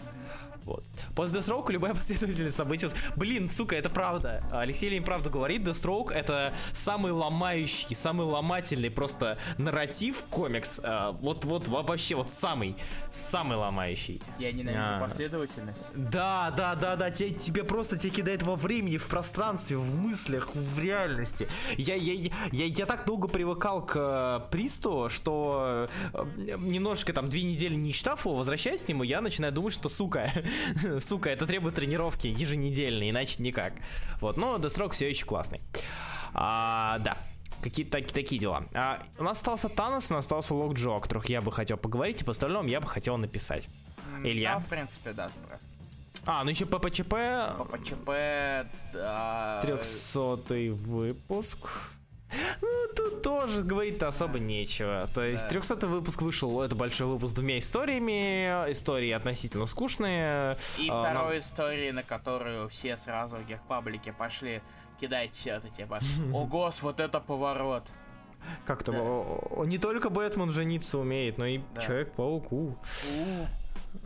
Вот. После Deathstroke любая последовательность событий... Блин, сука, это правда. Алексей Лень правду говорит. Deathstroke — это самый ломающий, самый ломательный просто нарратив комикс. А, Вот, вот, во- вообще, вот самый, самый ломающий.
Я ненавижу
А.
последовательность.
Да, да, да, да, те- тебе просто тебя кидает во времени, в пространстве, в мыслях, в реальности. Я, я, я, я, я так долго привыкал к э, Присту, что э, немножко там две недели не читав его, возвращаясь к нему, я начинаю думать, что сука, сука, это требует тренировки еженедельной, иначе никак. Вот, но Deathstroke все еще классный. А, да. Какие-то таки- такие дела. А, у нас остался Танос, у нас остался Лок Джо, о которых я бы хотел поговорить, и по остальному я бы хотел написать. Илья?
Да, в принципе, да.
А, ну еще ППЧП,
По ПЧП, да...
300 выпуск. Ну, тут тоже говорить-то особо нечего. То есть,
Да.
300 выпуск вышел, это большой выпуск с двумя историями, истории относительно скучные.
И
а, но-
второй истории, на которую все сразу в гехпаблике пошли кидать все это, типа, о гос, вот это поворот.
Как-то
Да.
не только Бэтмен жениться умеет, но и
Да.
Человек-пауку.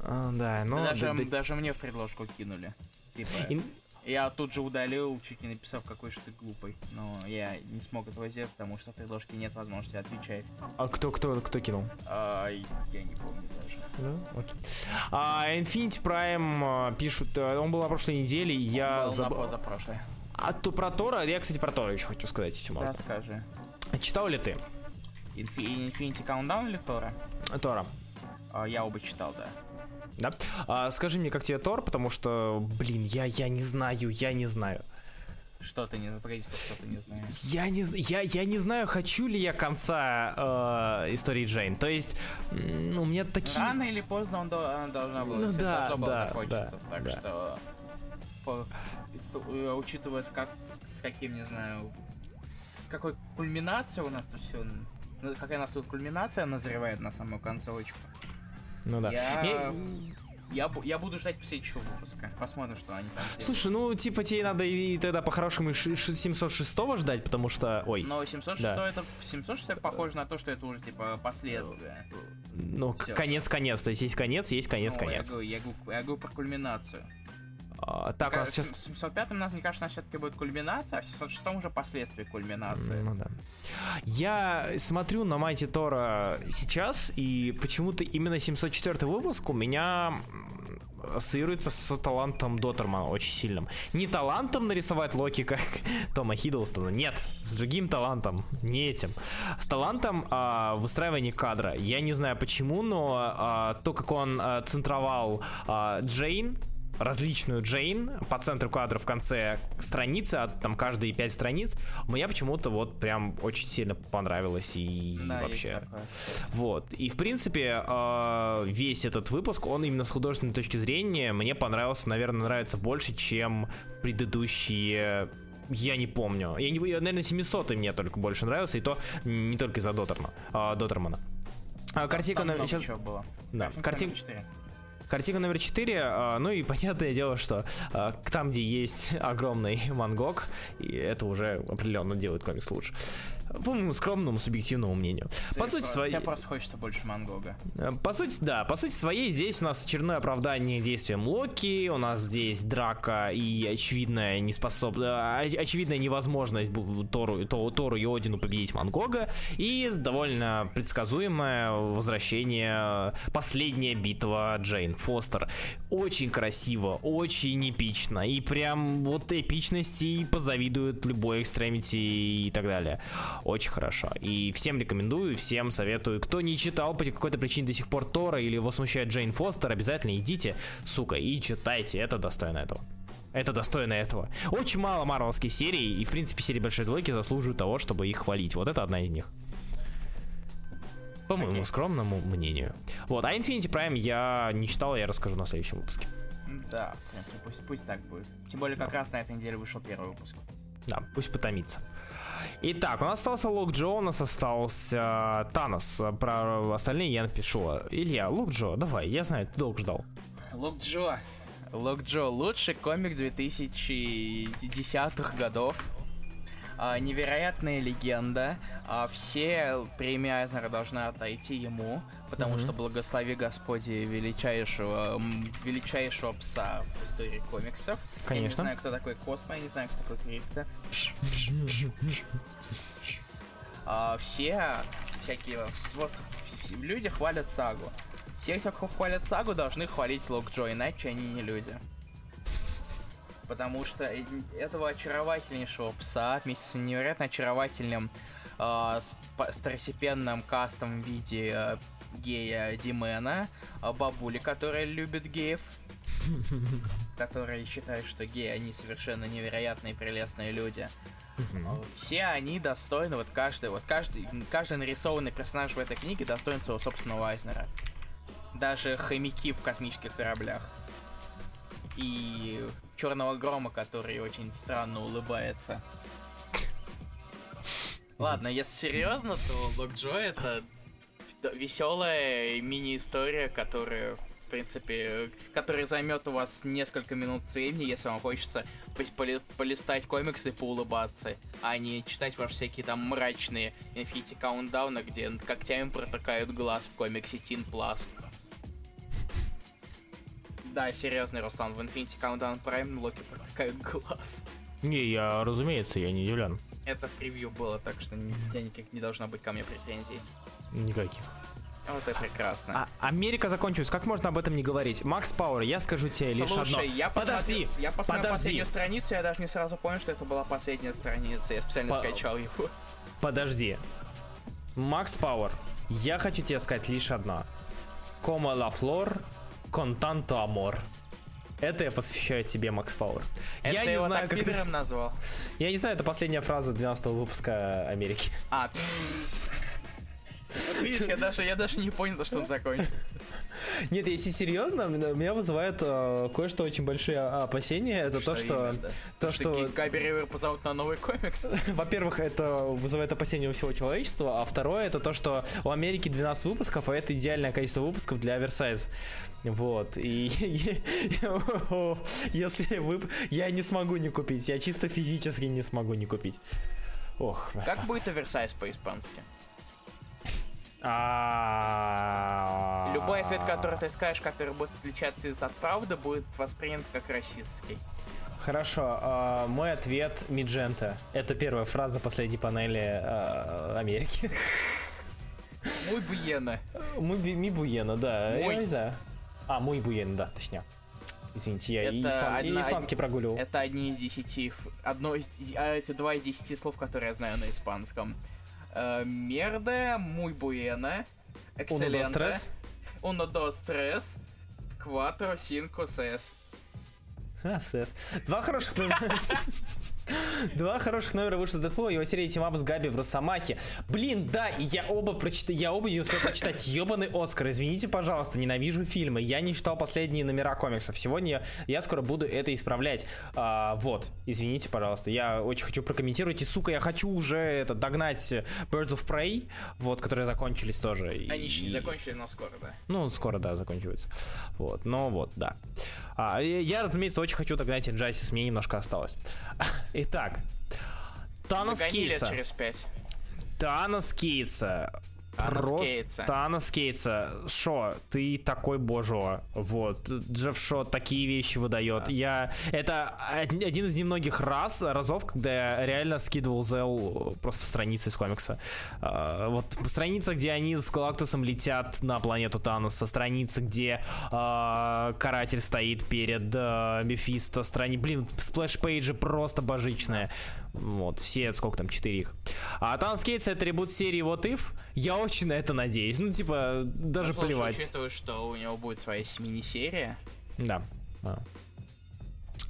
А, да, ну...
даже,
да- да-
даже мне в предложку кинули. Типа,
и-
я тут же удалил, чуть не написав, какой же ты глупый. Но я не смог этого сделать, потому что в предложке нет возможности отвечать.
А кто, кто, кто кинул?
А, я не помню даже.
Да? Окей. А Infinity Prime а, пишут, а, он был на прошлой неделе, и я
Был
забыл.
на позапрошлой.
А то про Тора, я, кстати, про Тора еще хочу сказать, если можно.
Расскажи.
Читал ли ты
Infinity Countdown или Тора?
Тора?
А, я оба читал, да.
Да? А, скажи мне, как тебе Тор, потому что, блин, я, я не знаю, я не знаю.
Что ты не... Погоди, что ты не знаешь.
Я не, я, я не знаю, хочу ли я конца э, истории Джейн. То есть, у меня такие...
Рано или поздно он она должна была,
Ну да, да, да,
так
да.
что, по- с- учитывая, с, как, с каким, не знаю, с какой кульминацией у нас тут все, какая у нас тут кульминация назревает на самую концовочку.
Ну да.
Я- Я, я буду ждать следующего выпуска. Посмотрим, что они там сделают.
Слушай, ну, типа, тебе надо и тогда по-хорошему и ши- ши- 706 ждать, потому что... Ой,
Но 706
Да.
это 706 похоже на то, что это уже типа последствия.
ну, конец-конец. То есть есть конец, есть
Ну, я
конец-конец.
говорю, я, говорю, я говорю про кульминацию.
А, Так, у нас
Э,
сейчас...
с 705 у нас, мне кажется, все-таки будет кульминация, а в 706 уже последствия кульминации.
Ну да. Я смотрю на Майти Тора сейчас, и почему-то именно 704 выпуск у меня ассоциируется с талантом Доттермана очень сильным. Не талантом нарисовать Локи, как Тома Хиддлстона, нет, с другим талантом, не этим. С талантом а, выстраивания кадра. Я не знаю почему, но а, то, как он а, центровал а, Джейн, различную Джейн по центру кадра в конце страницы, а там каждые пять страниц, мне почему-то вот прям очень сильно понравилось и
Да,
вообще. Вот. И в принципе, э, весь этот выпуск, он именно с художественной точки зрения мне понравился, наверное, нравится больше, чем предыдущие я не помню. Я не, я, наверное, 700 мне только больше нравился, и то не только из-за Доттерна, а, Доттермана. А, картинка на- сейчас-
было.
Да,
Картинка
картин-
номер четыре.
Картинка номер 4, ну и понятное дело, что а, там, где есть огромный мангок, это уже определенно делает комикс лучше. По моему скромному субъективному мнению. По
Ты
сути
просто-
своей...
Тебе просто хочется больше Мангога.
Э, По сути, да, по сути своей здесь у нас очередное оправдание действиям Локи, у нас здесь драка и очевидная неспособность, очевидная невозможность Тору, То- Тору и Одину победить Мангога, и довольно предсказуемое возвращение, последняя битва Джейн Фостер. Очень красиво, очень эпично, и прям вот эпичности позавидует любой экстремити и так далее. Очень хорошо. И всем рекомендую, всем советую. Кто не читал по какой-то причине до сих пор Тора или его смущает Джейн Фостер, обязательно идите, сука, и читайте. Это достойно этого. Это достойно этого. Очень мало марвелских серий, и в принципе серии Большой Двойки заслуживают того, чтобы их хвалить. Вот это одна из них. По моему
Окей.
скромному мнению. Вот, а Infinity Prime я не читал, я расскажу на следующем выпуске.
Да, в принципе, пусть, пусть так будет. Тем более, как раз на этой неделе вышел первый выпуск.
Да, пусть потомится. Итак, у нас остался Лок Джо, у нас остался Танос. Про остальные я напишу. Илья, Лок Джо, давай, я знаю, ты долго ждал.
Лок Джо. Лок Джо. Лучший комикс 2010-х годов. А, невероятная легенда. А, все премии Айзнера должны отойти ему, потому
Мгм.
что благослови Господи величайшего, величайшего пса в истории комиксов. Я не
Конечно.
знаю, кто такой Космо, я не знаю, кто такой Крипто. А, все всякие вот люди хвалят сагу. Все, кто хвалят сагу, должны хвалить Лок Джо, иначе они не люди. Потому что э, этого очаровательнейшего пса вместе с невероятно очаровательным а, с- по- второстепенным кастом в виде э, гея Димена, а, бабули, которая любит геев, которые считают, что геи, они совершенно невероятные прелестные люди. Все они достойны, вот каждый, вот каждый, каждый нарисованный персонаж в этой книге достоин своего собственного Айзнера. Даже хомяки в космических кораблях. И черного грома, который очень странно улыбается. Ладно, если серьезно, то Лок Джо это веселая мини-история, которая, в принципе, которая займет у вас несколько минут времени, если вам хочется по- поли- полистать комиксы и поулыбаться, а не читать ваши всякие там мрачные Infinity Countdown, где когтями протыкают глаз в комиксе Teen Plus. Да, серьезный, Руслан, в Infinity Countdown Prime Локи протыкают глаз.
Не, я, разумеется, я не удивлен.
Это в превью было, так что ни- у тебя никак не должно быть ко мне претензий.
Никаких.
Вот это прекрасно.
А, Америка закончилась, как можно об этом не говорить? Макс Пауэр, я скажу тебе лишь одно.
Слушай, я
Подожди,
посмотрел, я посмотрел
подожди.
последнюю страницу, я даже не сразу понял, что это была последняя страница. Я специально
По-
скачал его.
Подожди. Макс Пауэр, я хочу тебе сказать лишь одно. Кома ла контанто амор. Это я посвящаю тебе, Макс Пауэр.
Это
я не
его
знаю,
так
как ты-
назвал.
Я не знаю, это последняя фраза 12 выпуска Америки.
А, Видишь, я даже, я даже не понял, что он закончил.
Нет, если серьезно, меня вызывает э, кое-что очень большие опасения. Это то, что...
именно?
То, что...
Ривер позовут на новый комикс.
Во-первых, это вызывает опасения у всего человечества, а второе, это то, что у Америки 12 выпусков, а это идеальное количество выпусков для оверсайз. Вот, и если вы... Я не смогу не купить, я чисто физически не смогу не купить. Ох.
Как будет оверсайз по-испански? Любой ответ, который ты скажешь, который будет отличаться из от правды, будет воспринят как расистский.
Хорошо, а, мой ответ Миджента. Это первая фраза последней панели а, Америки.
Мой буена.
Мой ми буена, да.
Мой.
Я не знаю. А, мой буен, да, точнее. Извините, я и,
Это
испан- и
одна-
испанский прогуливал.
Это одни из десяти, одно из, а эти два из десяти слов, которые я знаю на испанском. Э, Merde, muy buena,
Uno, dos,
excelente,
tres.
uno, dos, tres, cuatro, cinco, seis.
А, seis. Два хороших. Два хороших номера вышло с Дэдпула, его серия team-up с Габи в Росомахе. Блин, да, я оба прочитал, я оба не успел прочитать. Ёбаный Оскар, извините, пожалуйста, ненавижу фильмы. Я не читал последние номера комиксов. Сегодня я скоро буду это исправлять. А, вот, извините, пожалуйста. Я очень хочу прокомментировать. И, сука, я хочу уже это догнать Birds of Prey, вот, которые закончились тоже.
Они еще не закончили, но скоро, да.
ну, скоро, да, заканчивается. Вот, но вот, да. А, я, разумеется, очень хочу догнать Инжасис, мне немножко осталось. Итак, Танос Кейтса.
через пять.
Танос Кейтса. Просто. Танос Кейтса. Шо, ты такой божо. Вот. Джефф Шо такие вещи выдает. Я... Это од- один из немногих раз, разов, когда я реально скидывал Зел просто страницы из комикса. А, вот страница, где они с Галактусом летят на планету Таноса. Страница, где а, Каратель стоит перед а, Мефисто. Страни... Блин, сплэш-пейджи просто божичные. Вот, все, сколько там, четыре их. А Танос Кейтса это ребут серии What If. Я очень на это надеюсь. Ну, типа, даже
Ну, слушай,
плевать.
Учитывая, что у него будет своя мини-серия,
Да. А.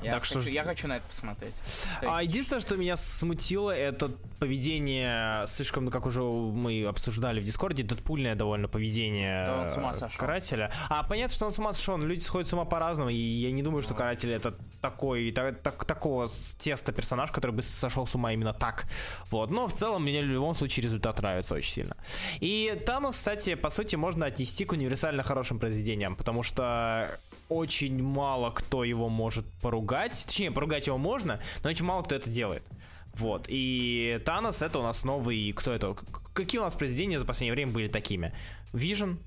я,
Так что
хочу,
ж-
я хочу на это посмотреть.
А единственное, что меня смутило, это поведение слишком, ну, как уже мы обсуждали в Дискорде, дэдпульное довольно поведение
Да он с ума сошел.
карателя. А понятно, что он с ума сошел, но люди сходят с ума по-разному, и я не думаю, что каратель это такой, та- так- такого теста персонаж, который бы сошел с ума именно так. Вот. Но в целом мне в любом случае результат нравится очень сильно. И Танос, кстати, по сути, можно отнести к универсально хорошим произведениям, потому что очень мало кто его может поругать. Точнее, поругать его можно, но очень мало кто это делает. Вот. И Танос это у нас новый... Кто это? Какие у нас произведения за последнее время были такими? Vision?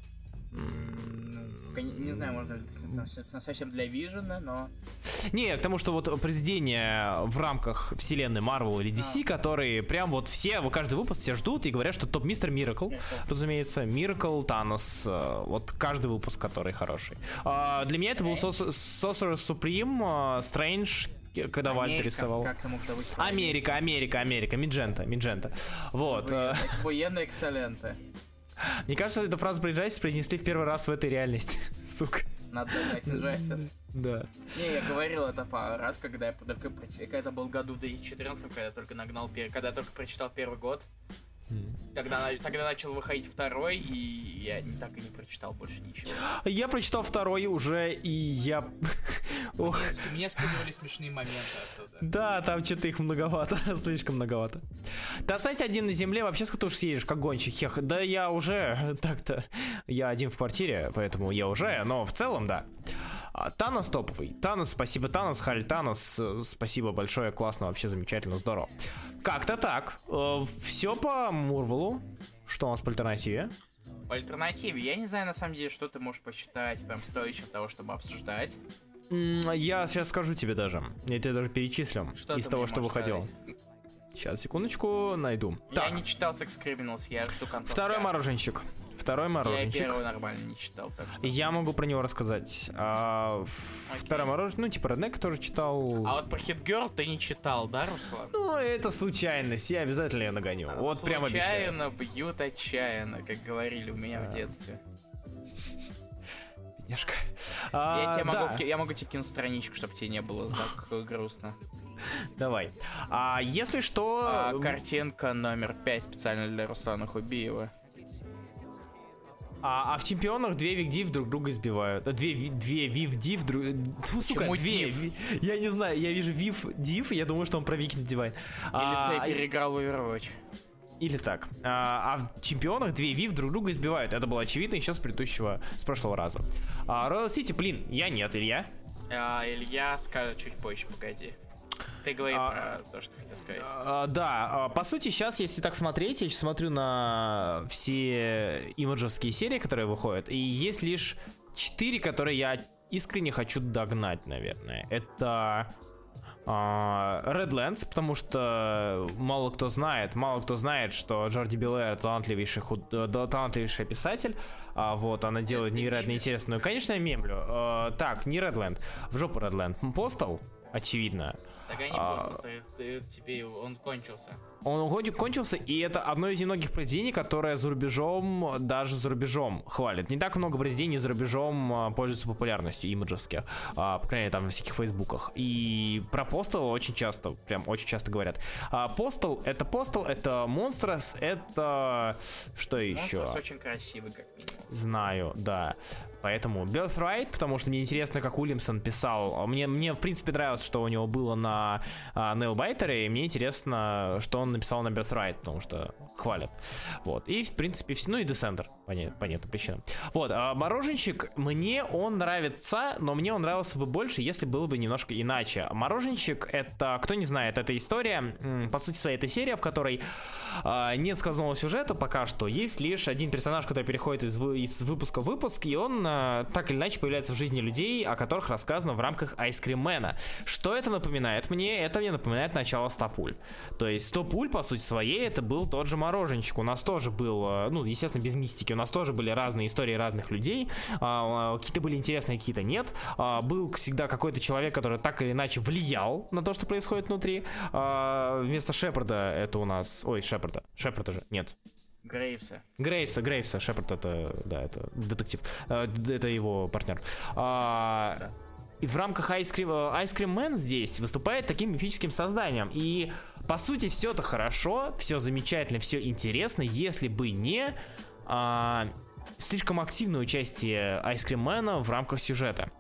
Не, знаю, можно ли совсем, для Вижена, но...
Не, к тому, что вот произведения в рамках вселенной Marvel или DC, которые прям вот все, вот каждый выпуск все ждут и говорят, что топ Мистер Миракл, разумеется, Миракл, Танос, э, вот каждый выпуск, который хороший. А, для меня это был Sorcerer Supreme, Стрэндж, когда Вальтер
Америка,
рисовал.
Как ему?
Америка, Америка, Америка, Миджента, Миджента. Вот. э,
Буена экселенте.
Мне кажется, эту фразу про Injustice произнесли в первый раз в этой реальности. Сука.
Надо Injustice.
Да.
Не, я говорил это пару раз, когда я только проч- когда это был году в 2014, когда я только нагнал когда я только прочитал первый год. Тогда, тогда начал выходить второй, и я так и не прочитал больше ничего.
Я прочитал второй уже, и я... Ох,
Мне, ски- мне скидывали смешные моменты оттуда.
Да, там что-то их многовато, слишком многовато. Ты останься один на земле, вообще с уж съедешь, как гонщик. Хех, да я уже, так-то, я один в квартире, поэтому я уже, но в целом, да. А, Танос топовый. Танос, спасибо, Танос, Халь Танос, э, спасибо большое, классно, вообще замечательно, здорово. Как-то так. Все по Мурвелу. Что у нас по альтернативе?
По альтернативе, я не знаю на самом деле, что ты можешь почитать, прям стоящего того, чтобы обсуждать.
Я сейчас скажу тебе даже. Я тебе даже перечислю
Что
из того, что
можешь
выходило. Сейчас, секундочку, найду.
Я
Так,
не читал Sex Criminals, я жду конца.
второй мороженщик. Второй
Я и
мороженщик.
первого нормально не читал, так что...
Я могу про него рассказать. А. Второй мороженое, ну, типа, Реднек тоже читал.
А вот про Girl ты не читал, да, Руслан?
Ну, это случайность, я обязательно ее нагоню. Вот прям обещаю.
Случайно бьют отчаянно, как говорили у меня в детстве.
Бедняжка.
Я,
А,
тебе могу,
да,
ки- я могу тебе кинуть страничку, чтобы тебе не было так грустно.
давай. А если что...
А, картинка номер 5 специально для Руслана Хубиева.
А, а в чемпионах две Вив друг друга избивают. А Две, две Вив Див друг... Тьфу, сука,
Почему
две.
Див?
Я не знаю, я вижу Вив Див, и я думаю, что он про Викинг Дивайн.
Или ты переиграл в Overwatch.
Или так. А, а в чемпионах две Вив друг друга избивают. Это было очевидно еще с предыдущего, с прошлого раза. А Royal City, блин, я нет, Илья.
А, Илья скажет чуть позже, погоди. Ты говори
А,
про то, что хотел сказать.
А, да, а, по сути, сейчас, если так смотреть, я сейчас смотрю на все имиджевские серии, которые выходят, и есть лишь четыре, которые я искренне хочу догнать, наверное. Это а, Redlands, потому что мало кто знает, мало кто знает, что Джорди Белэр талантливейший, худ- э, талантливейший писатель. А, вот, она делает невероятно интересную. Конечно, я мемлю. А, так, не Redland, в жопу Redland. Postal, очевидно.
Так они
а-
просто, теперь он кончился.
Он кончился, и это одно из немногих произведений, которое за рубежом, даже за рубежом хвалит. Не так много произведений за рубежом а, пользуются популярностью имиджевских, а, по крайней мере, там в всяких фейсбуках. И про Postal очень часто, прям очень часто говорят. А, Postal — это Postal, это Monsters, это... Что еще?
Монстрс очень красивый, как минимум.
Знаю, да. Поэтому Birthright, потому что мне интересно, как Уильямсон писал. Мне, мне в принципе нравилось, что у него было на а, Nailbiter, и мне интересно, что он написал на Birthright, потому что хвалят. Вот. И, в принципе, все. Ну и Descender, по не- понятным причинам. Вот, а Мороженщик, мне он нравится, но мне он нравился бы больше, если было бы немножко иначе. Мороженщик, это, кто не знает, это история, по сути своей, это серия, в которой а, нет сказанного сюжета пока что. Есть лишь один персонаж, который переходит из, из выпуска в выпуск, и он а, так или иначе появляется в жизни людей, о которых рассказано в рамках Man. Что это напоминает мне? Это мне напоминает начало Стопуль. То есть Стопуль, по сути своей, это был тот же мороженщик. У нас тоже был, а, ну, естественно, без мистики, у нас тоже были разные истории разных людей. А, а, Какие-то были интересные, какие-то нет. А, Был всегда какой-то человек, который так или иначе влиял на то, что происходит внутри. Вместо Шепарда это у нас... Ой, Шепарда. Шепарда же. Нет.
Грейвса.
Грейвса, Грейвса, Шепард это, да, это детектив, это его партнер.
Да.
И в рамках Ice Cream, э, Ice Cream Man здесь выступает таким мифическим созданием. И по сути все это хорошо, все замечательно, все интересно, если бы не слишком активное участие Man в рамках сюжета.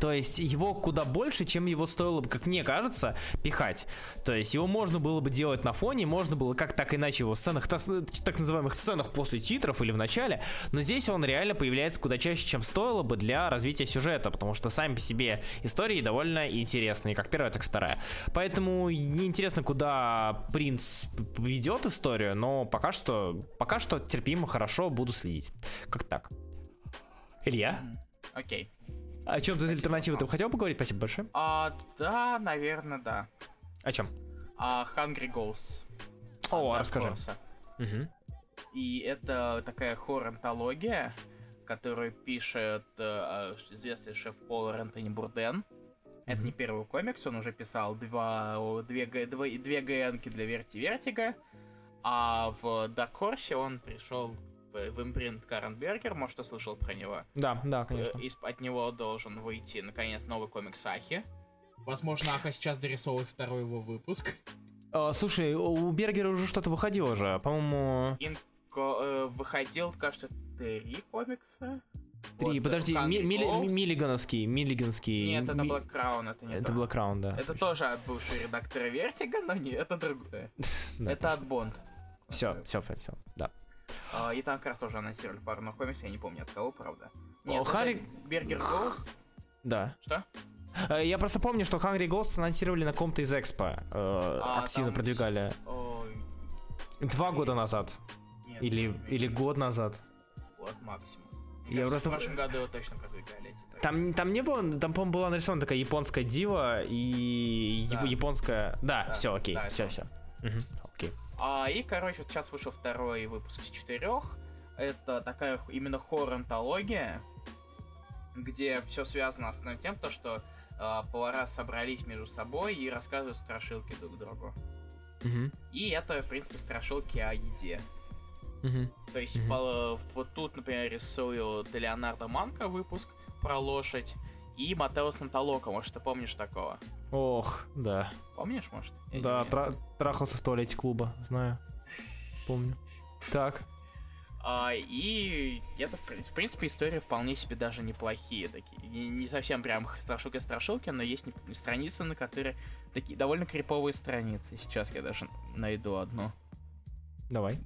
То есть его куда больше, чем его стоило бы, как мне кажется, пихать. То есть его можно было бы делать на фоне, можно было как так иначе его в сценах, так называемых сценах после титров или в начале, но здесь он реально появляется куда чаще, чем стоило бы для развития сюжета, потому что сами по себе истории довольно интересные, как первая, так и вторая. Поэтому мне интересно, куда принц ведет историю, но пока что, пока что терпимо, хорошо, буду следить. Как так? Илья?
Окей.
О чем ты альтернативы ты бы хотел поговорить? Спасибо большое.
А, да, наверное, да.
О чем?
А, Hungry Ghosts.
О, расскажи. Мгм.
И это такая хоррор-антология, которую пишет э, известный шеф-повар Антони Бурден. Это не первый комикс, он уже писал два, две, два- две ГНки для Верти Вертига, а в Horse он пришел в, в импринт Карен Бергер, может, ты слышал про него?
Да, да, конечно.
Э, из- от него должен выйти, наконец, новый комикс Ахи. Возможно, Аха сейчас дорисовывает второй его выпуск.
А, слушай, у Бергера уже что-то выходило же, по-моему...
Инко э, выходил, кажется, три комикса.
Три,
Вот,
подожди, Ми-. Миллигановский, Миллиганский...
Нет, это Black Crown, это не
Это
то.
Black Crown, да.
Это тоже от бывшего редактора Вертига, но не, это другое. Это от Бонд.
Все, все, все, да.
А, И там как раз тоже анонсировали пару новых комиксов, я не помню от кого, правда. Нет, это
Hungry-
Berger Ghosts.
Да.
Что?
Э, Я просто помню, что Hungry Ghosts анонсировали на каком-то из Экспо. э,
А,
активно
там
продвигали.
Ой,
Два года назад.
нет,
Или,
нет,
или год назад.
год максимум.
Я
Я
просто-
В прошлом году его точно продвигали.
Там, там не было, там, по-моему, была нарисована такая японская дива и
Да.
яп- японская... Да,
Да,
все, окей,
да,
все, все. окей.
А, и, короче, вот сейчас вышел второй выпуск из четырех. Это такая именно хоррор-антология, где все связано основным тем, то, что а, повара собрались между собой и рассказывают страшилки друг другу.
Мгм,
И это, в принципе, страшилки о еде.
мгм.
То есть,
Мгм.
по- вот тут, например, рисуют Леонардо Манко выпуск про лошадь и Матео Сантолока, может, ты помнишь такого?
Ох, да.
Помнишь, может? Или
Да, тра- трахался в туалете клуба, знаю. Помню. Так.
А, и это, в при- в принципе, истории вполне себе даже неплохие такие. Не, не совсем прям страшилки-страшилки, но есть не- страницы, на которые такие довольно криповые страницы. Сейчас я даже найду одну.
Давай.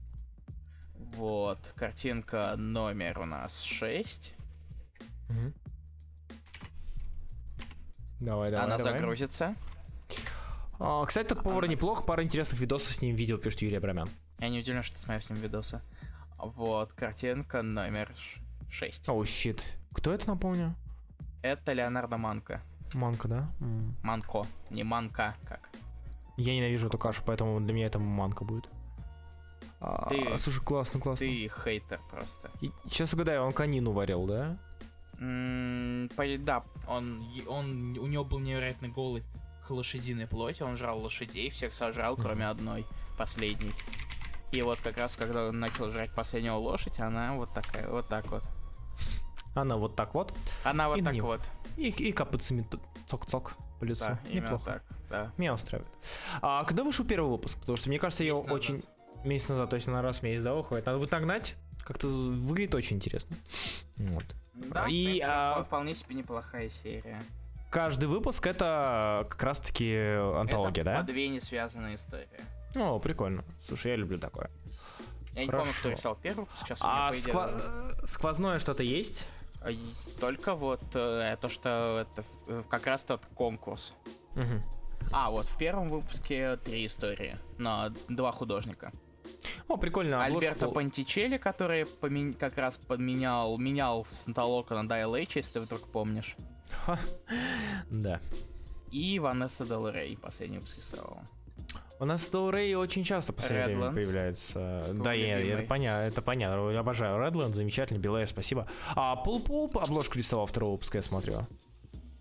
Вот, картинка номер у нас 6.
Мгм. Давай, давай,
Она
давай.
загрузится.
А, кстати, тот повар неплох, пара интересных видосов с ним видел, пишет Юрий Абрамян.
Я не удивлен, что ты смотришь с ним видосы. Вот, картинка номер 6.
Оу, щит. Кто это, напомню?
Это Леонардо Манко.
Манка, да? М.
Манко, не Манка, как.
Я ненавижу эту кашу, поэтому для меня это манка будет. А,
Ты-
слушай, классно, классно.
Ты хейтер просто.
И- Сейчас угадаю, он конину варил, да?
Да, он, он, у него был невероятный голод к лошадиной плоти, он жрал лошадей, всех сожрал, кроме одной, последней. И вот как раз, когда он начал жрать последнюю лошадь, она вот такая, вот так вот.
Она вот так вот.
Она вот
И
так вот.
И, и капыцами т- цок-цок по лицу.
Да,
Неплохо.
так, да.
Меня устраивает. А когда вышел первый выпуск? Потому что мне кажется, я
Месяц назад.
очень... Месяц назад, точно на раз месяц, да, выходит. Надо будет нагнать. Как-то выглядит очень интересно. Вот.
Да,
И,
принципе,
а,
впол- вполне себе неплохая серия.
Каждый выпуск это как раз-таки антология,
Это
да?
по две не связанные истории.
О, прикольно. Слушай, я люблю такое.
Я не
Хорошо.
помню, кто рисовал первый выпуск, сейчас
А сква- сквозное что-то есть?
А, Только вот э, то, что это э, как раз тот конкурс.
Мгм.
А, вот в первом выпуске три истории на два художника.
О, прикольно. обложка
Альберто Пантичелли, который помен- как раз подменял, менял Санталока на Dial H, если ты вдруг помнишь.
Да.
И Ванесса Дел Рей, последний выпуск рисовала.
У нас Доу Рэй очень часто последнее время появляется.
Твой
да, я, это понятно, это понятно. Я обожаю Redland, замечательно, Белая, спасибо. А Пол Пулп обложку рисовал второго выпуска, я смотрю.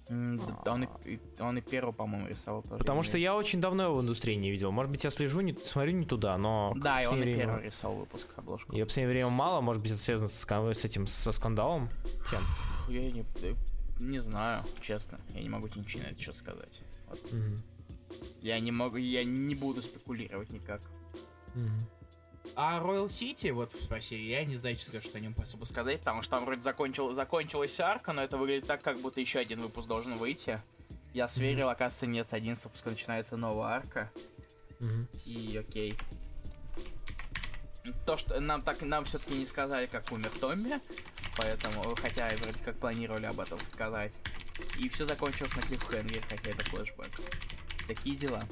Он и, и- он и первый, по-моему, рисовал тоже.
Потому что я очень давно его в индустрии не видел. Может быть, я слежу, не, смотрю не туда, но...
Да, и он и
время-
первый рисовал выпуск обложку.
Ее в последнее время мало, может быть, это связано с, с этим, со скандалом тем.
Я не, э, не знаю, честно. Я не могу ничего на это что сказать. Вот.
Мгм.
Я не могу, я не буду спекулировать никак.
Мгм.
А Royal City, вот серии, я не знаю, честно что о нем особо сказать, потому что там вроде закончил, закончилась арка, но это выглядит так, как будто еще один выпуск должен выйти. Я сверил, оказывается, нет, с 11 выпуска начинается новая арка,
Мгм.
и окей. То, что нам так нам все-таки не сказали, как умер Томми, поэтому, хотя вроде как планировали об этом сказать. И все закончилось на клиффхенгере, хотя это флешбэк. Такие дела.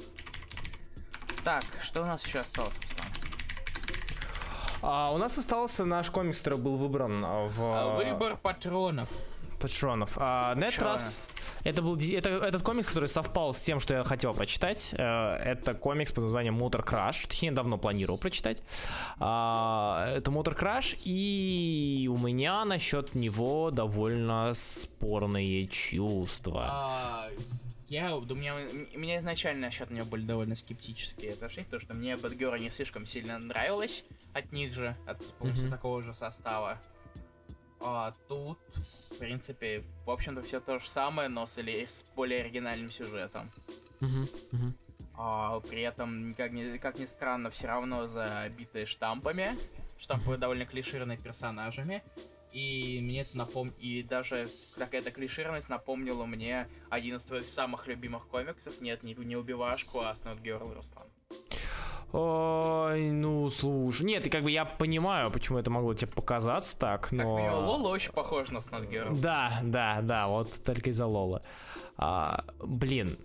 Так, что у нас еще осталось?
А у нас остался наш комикс, который был выбран а, в...
А, Выбор патронов.
Патронов. А, на этот раз это был это, этот комикс, который совпал с тем, что я хотел прочитать. Э, Это комикс под названием Motor Crash. Точнее, давно планировал прочитать. А, Это Motor Crash, и у меня насчет него довольно спорные чувства.
Я, у меня, у меня изначально насчет него были довольно скептические отношения, потому что мне Бэтгера не слишком сильно нравилось от них же, от полностью
Мгм.
такого же состава. А тут, в принципе, в общем-то все то же самое, но с, или- с более оригинальным сюжетом.
Мгм, мгм.
А при этом, как ни, как ни странно, все равно забитые штампами. Штампы довольно клишированные персонажами. И мне это напом... И даже какая-то клишированность напомнила мне один из твоих самых любимых комиксов. Нет, не, не убивашку, а Снот Герл Руслан.
Ой, ну слушай. Нет, и как бы я понимаю, почему это могло тебе показаться так,
Как
но.
минимум, Лола очень похож на Снот Герл.
Да, да, да, вот только из-за Лола. А, блин.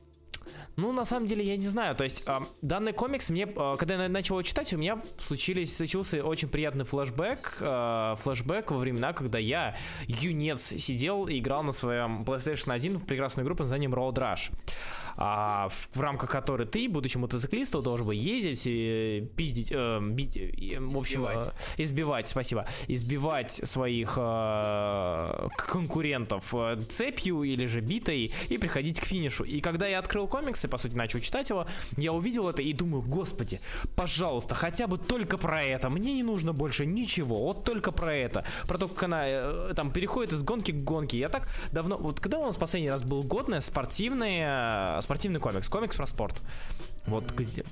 Ну, на самом деле, я не знаю. То есть, а, данный комикс мне, а, когда я на- начал его читать, у меня случились, случился очень приятный флешбэк. а, флешбэк во времена, когда я, юнец, сидел и играл на своем PlayStation 1 в прекрасную игру под названием Road Rush. А, в, в рамках которой ты, будучи мотоциклистом, должен был ездить, и пиздить, э, бить, и, в общем,
Избивать.
э, избивать, спасибо, избивать своих э, конкурентов э, цепью или же битой и приходить к финишу. И когда я открыл комикс и, по сути, начал читать его, я увидел это и думаю, господи, пожалуйста, хотя бы только про это. Мне не нужно больше ничего, вот только про это. Про то, как она э, там переходит из гонки к гонке. Я так давно... Вот когда у нас последний раз был годный спортивный, э, спортивный комикс? Комикс про спорт. Вот где...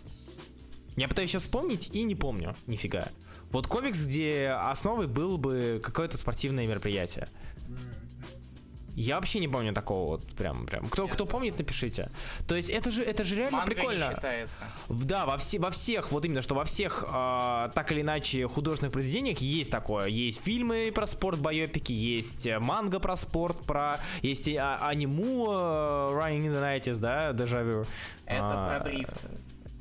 Я пытаюсь сейчас вспомнить и не помню, нифига. Вот комикс, где основой был бы какое-то спортивное мероприятие. Я вообще не помню такого вот прям прям. Кто кто помнит, напишите. То есть это же это же реально
Манга
прикольно.
не считается.
Да, во, все, во всех, вот именно, что во всех, а, так или иначе, художественных произведениях есть такое. Есть фильмы про спорт, байопики, есть э, манга про спорт, про... Есть и а- аниму э, Running in the 90s, да, Дежавю.
Это про дрифт.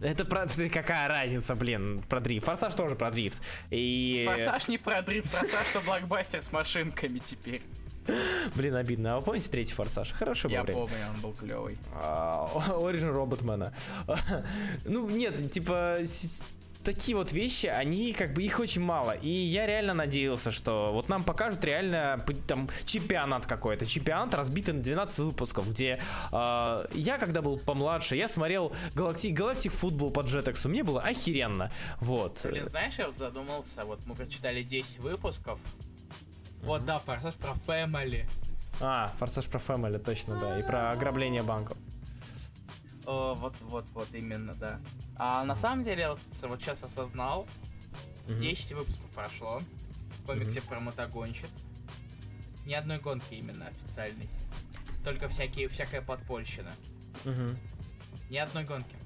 Это про... Какая разница, блин, про дрифт. Форсаж тоже про дрифт. И...
Форсаж не про дрифт, форсаж, что блокбастер с машинками теперь.
Блин, обидно. А вы помните третий Форсаж? Хороший был
Я
время.
помню, он был клевый.
А, Origin Роботмена. Ну, нет, типа, такие вот вещи, они как бы их очень мало. И я реально надеялся, что вот нам покажут реально там чемпионат какой-то. Чемпионат разбитый на 12 выпусков, где а, я, когда был помладше, я смотрел Галактик, Галактик футбол по Jetix, мне было охеренно. Вот.
Блин, знаешь, я вот задумался, вот мы прочитали 10 выпусков. Вот, да, форсаж про Family.
А, Форсаж про Family, точно, да. И про ограбление банков.
О, вот, вот, вот, именно, да. А на самом деле, вот, вот сейчас осознал, 10 выпусков прошло, в комиксе про мотогонщиц. Ни одной гонки именно официальной. Только всякие, всякая подпольщина. Ни одной гонки.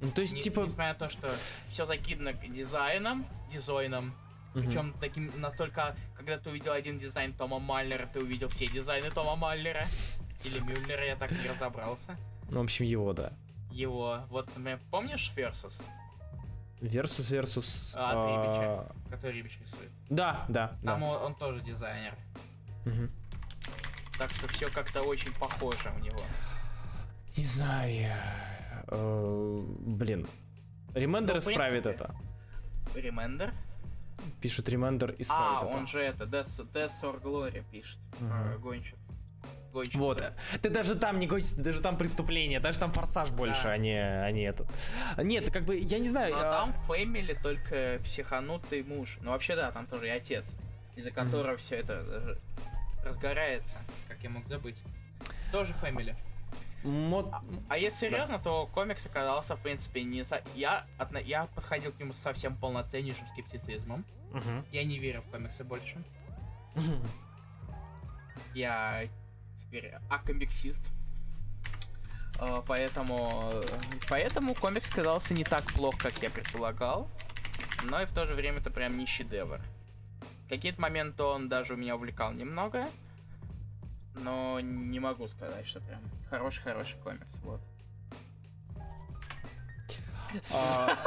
Ну, то есть,
Не-
типа...
Несмотря на то, что все закидано дизайном, дизайном,
мгм.
причем таким настолько, когда ты увидел один дизайн Тома Маллера, ты увидел все дизайны Тома Маллера. Или Мюллера, я так не разобрался.
Ну, в общем, его, да.
Его, вот, например, помнишь Versus,
Versus, versus.
А,
а,
который Рибич рисует?
Да, да,
Там
да.
он, он тоже дизайнер.
Мгм.
Так что все как-то очень похоже у него.
Не знаю я. Э, Блин. Ремендер
Ну,
исправит это.
Ремендер?
Пишут Ремендер
А,
исправит это.
он же это, Death, Death or Glory пишет.
Мгм.
про Гонщиц. Гонщица.
Вот. Ты даже там не гонишь, даже там преступление, даже там форсаж больше,
Да.
а не, а не этот. Нет, как бы, я не знаю.
Но
а,
там Фэмили только психанутый муж. Ну вообще да, там тоже и отец, из-за которого все это э, разгорается. Как я мог забыть. Тоже Фэмили.
Мод-
А если серьезно, то комикс оказался, в принципе, не... Я, отно- я подходил к нему со совсем полноценнейшим скептицизмом.
Мгм.
Я не верю в комиксы больше. Я теперь акомиксист. Э, Поэтому, поэтому комикс казался не так плох, как я предполагал. Но и в то же время это прям не шедевр. В какие-то моменты он даже у меня увлекал немного. Но не могу сказать, что прям хороший-хороший комикс. Вот.
А,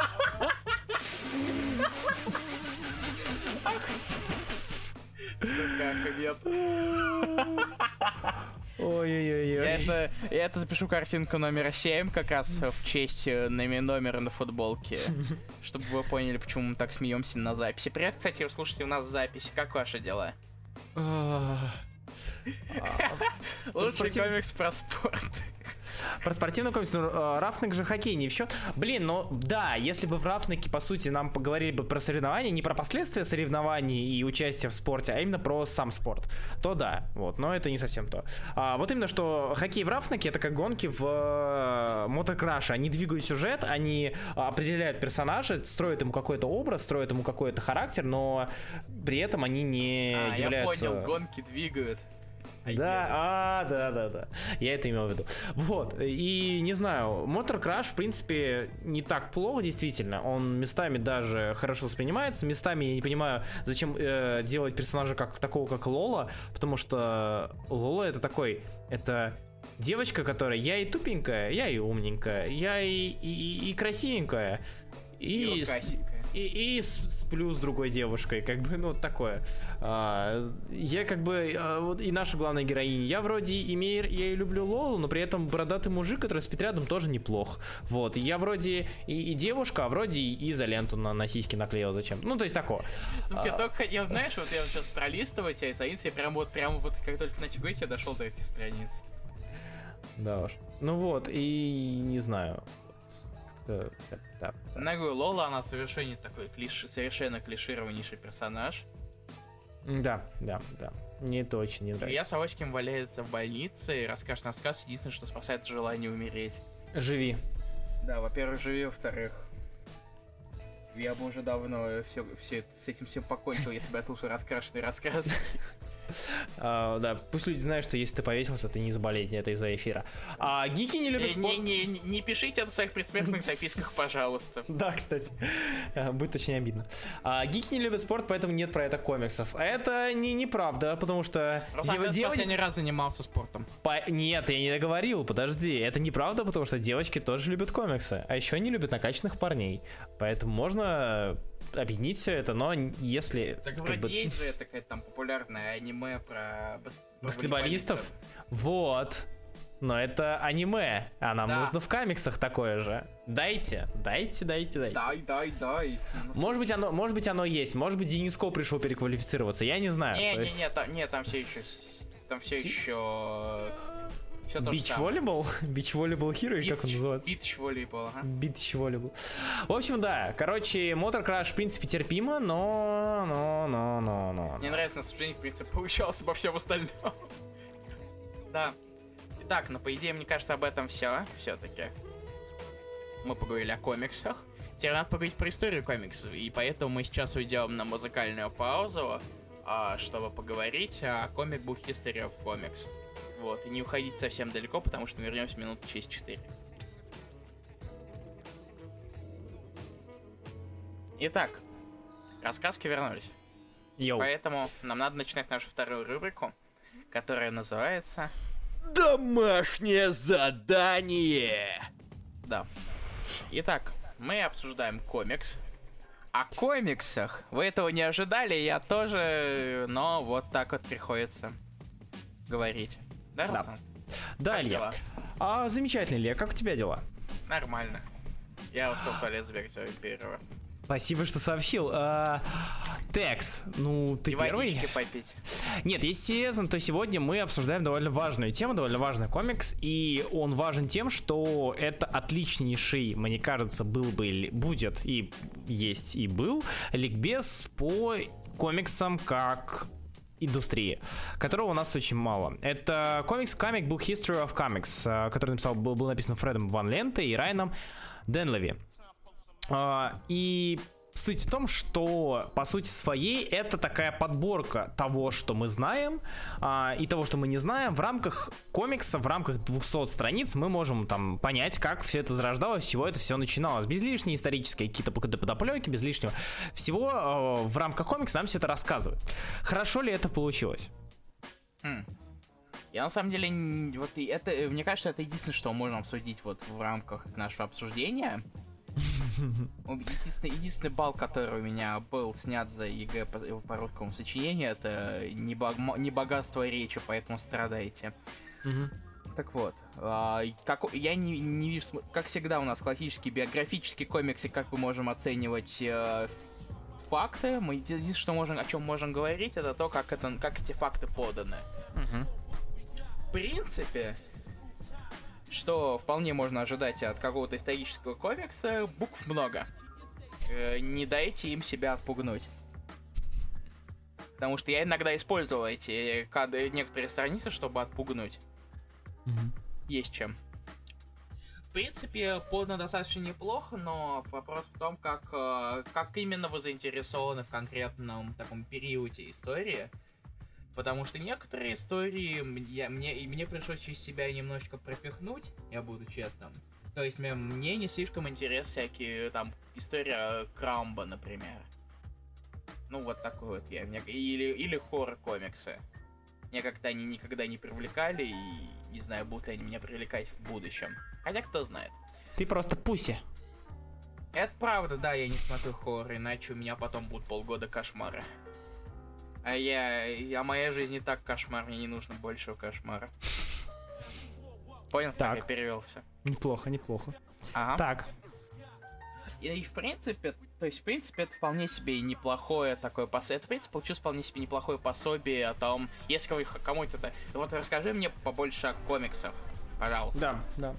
Ой-ой-ой.
Это, я это запишу картинку номера 7 как раз в честь э, номера на футболке. Чтобы вы поняли, почему мы так смеемся на записи. Привет, кстати, вы слушаете у нас запись. Как ваши дела?
А,
Лучший комикс про спорт.
Про спортивный комикс, ну, э, Рафник же хоккей не в счет. Блин, ну да, если бы в Рафнике, по сути, нам поговорили бы про соревнования, не про последствия соревнований и участия в спорте, а именно про сам спорт, то да, вот, но это не совсем то. А, вот именно, что хоккей в Рафнике это как гонки в э, мотокраше. Они двигают сюжет, они определяют персонажа, строят ему какой-то образ, строят ему какой-то характер, но при этом они не
А, я
являются...
понял, гонки двигают.
Да, а, да, да, да. Я это имел в виду. Вот. И не знаю, Мотор Краш, в принципе, не так плохо, действительно. Он местами даже хорошо воспринимается. Местами я не понимаю, зачем э, делать персонажа как такого, как Лола, потому что Лола это такой, это девочка, которая я и тупенькая, я и умненькая, я и, и, и красивенькая. И,
И рукастенькая.
И, и сплю с другой девушкой, как бы, ну, вот такое. А, я как бы, а, вот и наша главная героиня, я вроде имею, я и люблю Лолу, но при этом бородатый мужик, который спит рядом, тоже неплох. Вот, я вроде и, и девушка, а вроде и изоленту на, на сиськи наклеил зачем. Ну, то есть такое.
Сука, я только хотел, знаешь, вот я вот сейчас пролистывать эти страницы, я прям вот, прям вот, как только начал говорить, я дошел до этих страниц.
Да уж. Ну вот, и не знаю. Как-то, да, да.
Я говорю, Лола, она совершенно такой клиш... совершенно клишированнейший персонаж.
Да, да, да. Мне это очень не нравится.
Савоськин валяется в больнице и расскажет рассказ. Единственное, что спасает желание умереть.
Живи.
Да, во-первых, живи, во-вторых, я бы уже давно все, все, с этим всем покончил, если бы я слушал раскрашенные рассказы.
А, да, пусть люди знают, что если ты повесился, ты не заболеть, это из-за эфира. А гики не любят спорт.
не, не, не пишите в своих предсмертных записках, пожалуйста.
Да, кстати. А, Будет очень обидно. А, гики не любят спорт, поэтому нет про это комиксов. Это не неправда, потому что
ты
дева-
последний раз занимался спортом.
По- Нет, я не договорил, подожди. Это неправда, потому что девочки тоже любят комиксы. А еще они любят накачанных парней. Поэтому можно объединить все это, но если...
Так
как
вроде
бы,
есть же такая там популярная аниме про бас-
баскетболистов? Вот. Но это аниме, а нам
Да.
нужно в комиксах такое же. Дайте, дайте, дайте, дайте.
Дай, дай, дай.
Может быть, оно, может быть, оно есть. Может быть, Дениско пришел переквалифицироваться. Я не знаю.
Не, не,
есть-
не, там, не, там все еще, там все
Си-
еще, все то же
Beach
самое.
волейбол? Beach volleyball Hero, как он называется?
Beach volleyball, ага.
Beach volleyball. В общем, да. Короче, Мотор Краш, в принципе, терпимо, но... но, но, но, но.
Мне нравится, на в принципе, получалось обо всем остальном. Да. Итак, ну, по идее, мне кажется, об этом все. Все-таки. Мы поговорили о комиксах. Теперь надо поговорить про историю комиксов. И поэтому мы сейчас уйдем на музыкальную паузу, а, чтобы поговорить о комик Book History of Comics. Вот, и не уходить совсем далеко, потому что вернемся минут через 4. Итак, рассказки вернулись.
Йоу.
Поэтому нам надо начинать нашу вторую рубрику, которая называется...
Домашнее задание.
Да. Итак, мы обсуждаем комикс. О комиксах вы этого не ожидали, я тоже, но вот так вот приходится говорить. Да,
Да.
Руслан?
Да,
Как
Илья.
дела?
А, замечательно, Илья. Как у тебя дела?
Нормально. Я успел в туалет во первого.
Спасибо, что сообщил. А, Текс, ну, ты
И
первый?
попить.
Нет, если серьезно, то сегодня мы обсуждаем довольно важную тему, довольно важный комикс, и он важен тем, что это отличнейший, мне кажется, был бы, будет, и есть, и был, ликбез по комиксам как индустрии, которого у нас очень мало. Это комикс Comic Book History of Comics, э, который написал, был, был написан Фредом Ван Ленте и Райаном Денлеви. А, И суть в том, что по сути своей это такая подборка того, что мы знаем, а, и того, что мы не знаем. В рамках комикса, в рамках 200 страниц мы можем там понять, как все это зарождалось, с чего это все начиналось. Без лишней исторической какие-то подоплеки, без лишнего всего э, в рамках комикса нам все это рассказывают. Хорошо ли это получилось?
Хм. Я на самом деле, вот это, мне кажется, это единственное, что можем обсудить вот в рамках нашего обсуждения. Единственный, единственный балл, который у меня был снят за ЕГЭ по, по русскому сочинению, это не, бог- не богатство речи, поэтому страдаете. Так вот, а, как, я не, не вижу, как всегда у нас классические биографические комиксы, как мы можем оценивать э, факты, мы единственное, что можем, о чем можем говорить, это то, как, это, как эти факты поданы. В принципе, что вполне можно ожидать от какого-то исторического комикса, букв много. Э, не дайте им себя отпугнуть. Потому что я иногда использовал эти кадры, некоторые страницы, чтобы отпугнуть. Есть чем. В принципе, подано достаточно неплохо, но вопрос в том, как, э, как именно вы заинтересованы в конкретном таком периоде истории. Потому что некоторые истории мне, и мне пришлось через себя немножечко пропихнуть, я буду честным. То есть мне, мне не слишком интерес всякие, там, история Крамба, например. Ну, вот такой вот я. Мне, или, или хоррор-комиксы. Меня как-то они никогда не привлекали, и не знаю, будут ли они меня привлекать в будущем. Хотя кто знает.
Ты просто пуси.
Это правда, да, я не смотрю хоррор, иначе у меня потом будут полгода кошмара. А я... А моя жизнь не так кошмар, мне не нужно большего кошмара. Понял, как
Так.
я перевел все.
Неплохо, неплохо.
Ага.
Так,
И, и в принципе, то есть, в принципе, это вполне себе и неплохое такое пособие. Это, в принципе, получилось вполне себе неплохое пособие о том, если вы кому-то это... Вот расскажи мне побольше о комиксах, пожалуйста.
Да, да.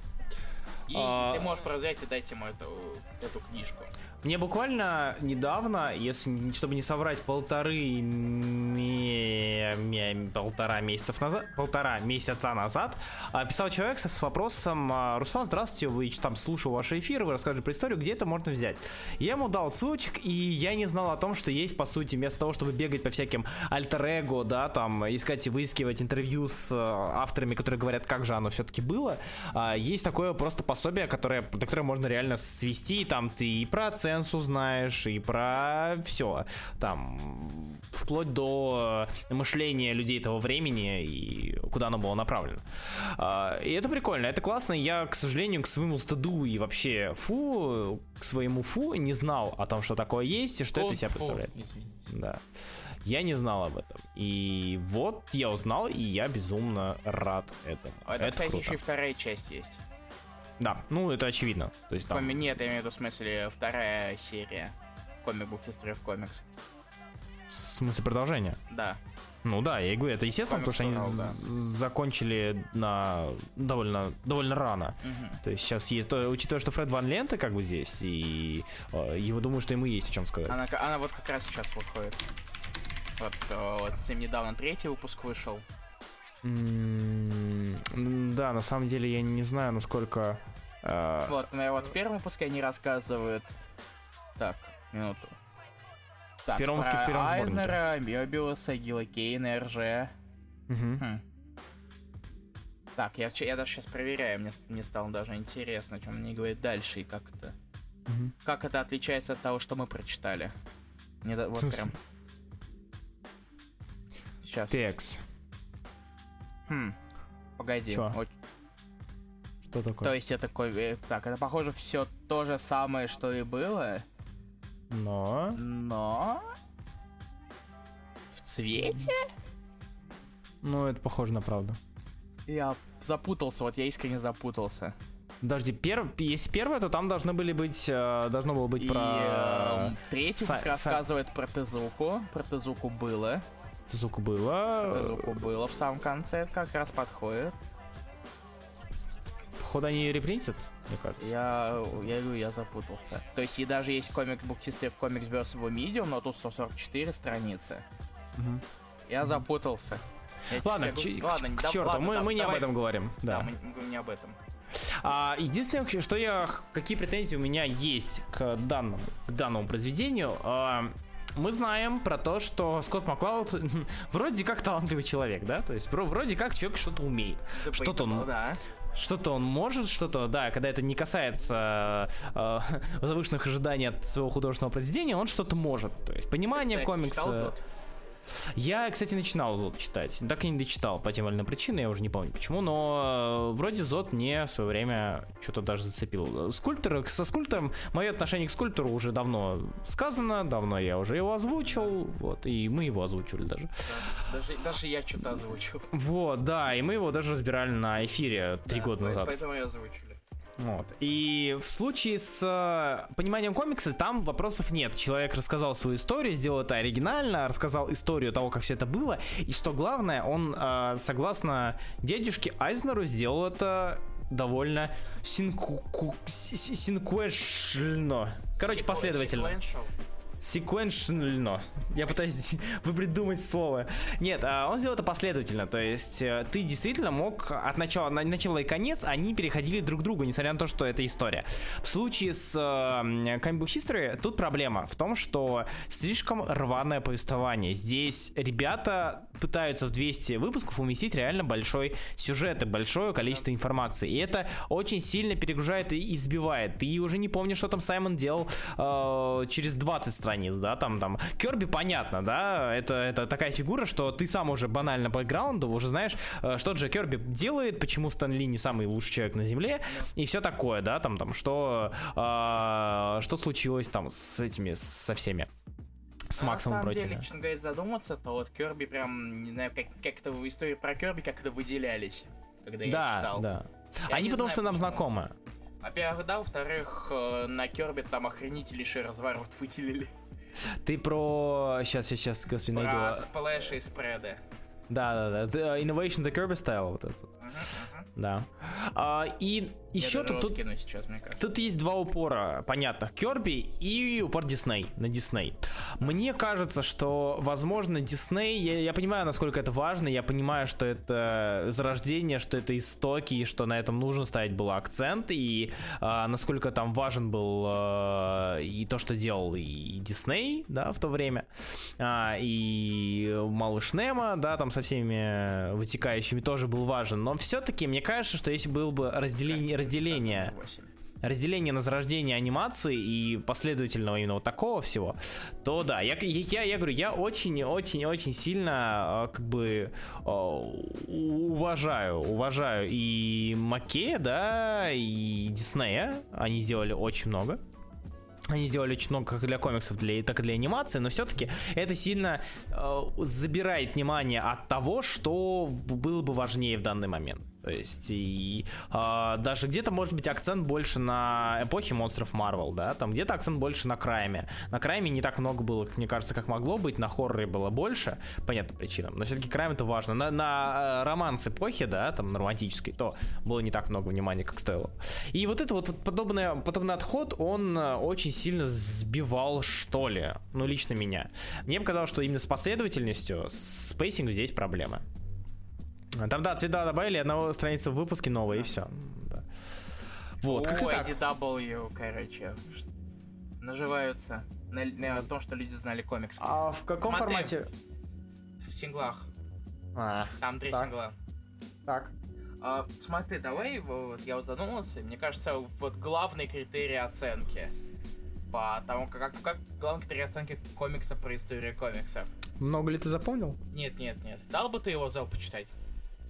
И
А.
ты можешь продолжать и дать ему эту, эту книжку.
Мне буквально недавно, если чтобы не соврать, полторы ме- ме- полтора месяцев назад, полтора месяца назад, а, писал человек с, с вопросом: а, Руслан, здравствуйте, вы там слушал ваши эфиры, вы рассказывали про историю, где это можно взять? Я ему дал ссылочек, и я не знал о том, что есть, по сути, вместо того, чтобы бегать по всяким альтер-эго, да, там, искать и выискивать интервью с э, авторами, которые говорят, как же оно все-таки было, а, есть такое просто пособие, которое, до которое можно реально свести, там ты и про ценсу знаешь, и про все, там, вплоть до э, мышления людей того времени и куда оно было направлено. А, И это прикольно, это классно. Я, к сожалению, к своему стыду и вообще фу, к своему фу не знал о том, что такое есть и что это из себя представляет.
Извините.
Да. Я не знал об этом. И вот я узнал, и я безумно рад этому.
А Это,
это
кстати,
круто.
еще и вторая часть есть.
Да, ну это очевидно. То есть там...
Коми- Нет, я имею в виду в смысле вторая серия. Book History of Comics.
В смысле продолжения?
Да.
Ну да, я и говорю, это естественно, потому что они
Комикс
з- закончили на довольно, довольно рано.
Мгм.
То есть сейчас, есть, то- учитывая, что Фред Ван Лента как бы здесь, и э, его думаю, что ему есть о чем сказать.
Она, она вот как раз сейчас выходит. Вот, э, вот совсем недавно третий выпуск вышел.
Да, на самом деле я не знаю, насколько... э,
Вот, ну, вот в первом выпуске они рассказывают... Так, минуту. Так,
первом выпуске, в первом сборнике.
Айзнера, Мёбиуса, Гила Кейна, РЖ. Хм. Так, я, я даже сейчас проверяю, мне, мне стало даже интересно, о чем они говорят дальше и как это...
Мгм.
Как это отличается от того, что мы прочитали. Мне да-
В
вот прям... Сейчас.
Текс.
Хм. Погоди.
Чё?
Вот,
Что такое?
то есть это такой... э, Так, это похоже все то же самое, что и было,
Но...
но... В цвете?
Ну, это похоже на правду.
Я запутался, вот я искренне запутался.
Подожди, перв... если первое, то там должны были быть... э, должно было быть
И
про...
эм, третий
Са-
выпуск
Са-
рассказывает про Тезуку. Про Тезуку было.
Звук было.
Тезуку было в самом конце, это как раз подходит.
Походу они репринтят, мне кажется.
Я, я говорю, я запутался. То есть и даже есть комик Book History в Comics vs. его Medium, но тут 144 страницы.
Мгм.
Я запутался. Я
Ладно, к,
говорю-
ч-
ладно,
к
да-
черту,
ладно,
мы,
да,
мы не об
давай-
этом говорим.
Да,
Да.
мы, мы не об этом.
А, единственное, что я, какие претензии у меня есть к данному, к данному произведению, а, мы знаем про то, что Скотт Маклауд вроде как талантливый человек, да, то есть вро- вроде как человек что-то умеет, что-то он,
Да.
что-то он может, что-то, да, когда это не касается э, завышенных ожиданий от своего художественного произведения, он что-то может, то есть понимание
Кстати,
комикса. Я, кстати, начинал Зод читать. Так и не дочитал по тем или иным причинам, я уже не помню почему, но э, вроде Зод мне в свое время что-то даже зацепил. Скульптор, со скульптором, мое отношение к скульптору уже давно сказано, давно я уже его озвучил, вот, и мы его озвучили даже.
Да. Даже, даже я что-то озвучил.
Вот, да, и мы его даже разбирали на эфире три
Да,
года назад.
Поэтому и озвучили.
Вот. И в случае с э, пониманием комикса там вопросов нет. Человек рассказал свою историю, сделал это оригинально, рассказал историю того, как все это было. И что главное, он, э, согласно дедушке Айзнеру, сделал это довольно синку... ку- си- си- синкуэшно. Короче, последовательно.
Sequential.
Секвеншнально. Я пытаюсь придумать слово. Нет, а, он сделал это последовательно. То есть э, ты действительно мог от начала, на начало и конец, они переходили друг к другу, несмотря на то, что это история. В случае с э, Comic Book History тут проблема в том, что слишком рваное повествование. Здесь ребята пытаются в 200 выпусков уместить реально большой сюжет и большое количество информации. И это очень сильно перегружает и избивает. Ты уже не помнишь, что там Саймон делал э, через 20 страниц, да, там, там. Керби понятно, да, это, это такая фигура, что ты сам уже банально по бэкграунду уже знаешь, э, что Джек Керби делает, почему Стэн Ли не самый лучший человек на Земле, и все такое, да, там, там, что, э, что случилось там с этими, со всеми. С Максом и
На самом
прочими.
деле, честно говоря, задуматься, то вот Керби прям, не знаю, как, как это в истории про Керби, как это выделялись, когда я
Да,
читал.
да.
Я
Они потому
знаю,
что нам знакомы.
Во-первых, да, во-вторых, э, на Керби там охренительнейший разворот выделили.
Ты про... Сейчас, сейчас, господи, найду.
Про сплэши и спреды.
Да, да, да. The Innovation the Kirby Style вот этот.
Мгм, мгм.
Да. А, и еще
Я
тут, тут,
раскину сейчас,
тут есть два упора понятных. Керби и упор Дисней, на Дисней. Мне кажется, что, возможно, Дисней, я, я понимаю, насколько это важно, я понимаю, что это зарождение, что это истоки, и что на этом нужно ставить был акцент, и а, насколько там важен был а, и то, что делал и Дисней, да, в то время, а, и Малыш Немо, да, там со всеми вытекающими тоже был важен, но все-таки мне кажется, что если было бы разделение, разделение разделение на зарождение анимации и последовательного именно вот такого всего, то да, я, я, я говорю, я очень-очень-очень сильно э, как бы э, уважаю, уважаю и Макея, да, и Диснея, они сделали очень много. Они сделали очень много как для комиксов, для, так и для анимации, но все-таки это сильно э, забирает внимание от того, что было бы важнее в данный момент. То есть, и а, даже где-то может быть акцент больше на эпохе монстров Марвел, да, там где-то акцент больше на крайме. На крайме не так много было, как мне кажется, как могло быть, на хорроре было больше, понятным причинам, но все-таки крайм это важно. На, на э, романс эпохи, да, там на романтической, то было не так много внимания, как стоило. И вот это вот, вот подобное, подобный отход, он э, очень сильно сбивал, что ли, ну, лично меня. Мне показалось, что именно с последовательностью, с pacing ом здесь проблемы. Там, да, цвета добавили, одного страницы в выпуске новая, и все. Да. Вот, как-то так.
IDW, короче, наживаются на, на том, что люди знали комикс.
А в каком
Смотри.
формате?
В синглах.
А,
Там три
Так.
сингла.
так.
А, смотри, давай, вот я вот задумался, мне кажется, вот главный критерий оценки по тому, как, как главный критерий оценки комикса про историю комиксов.
Много ли ты запомнил?
Нет, нет, нет. Дал бы ты его зал почитать?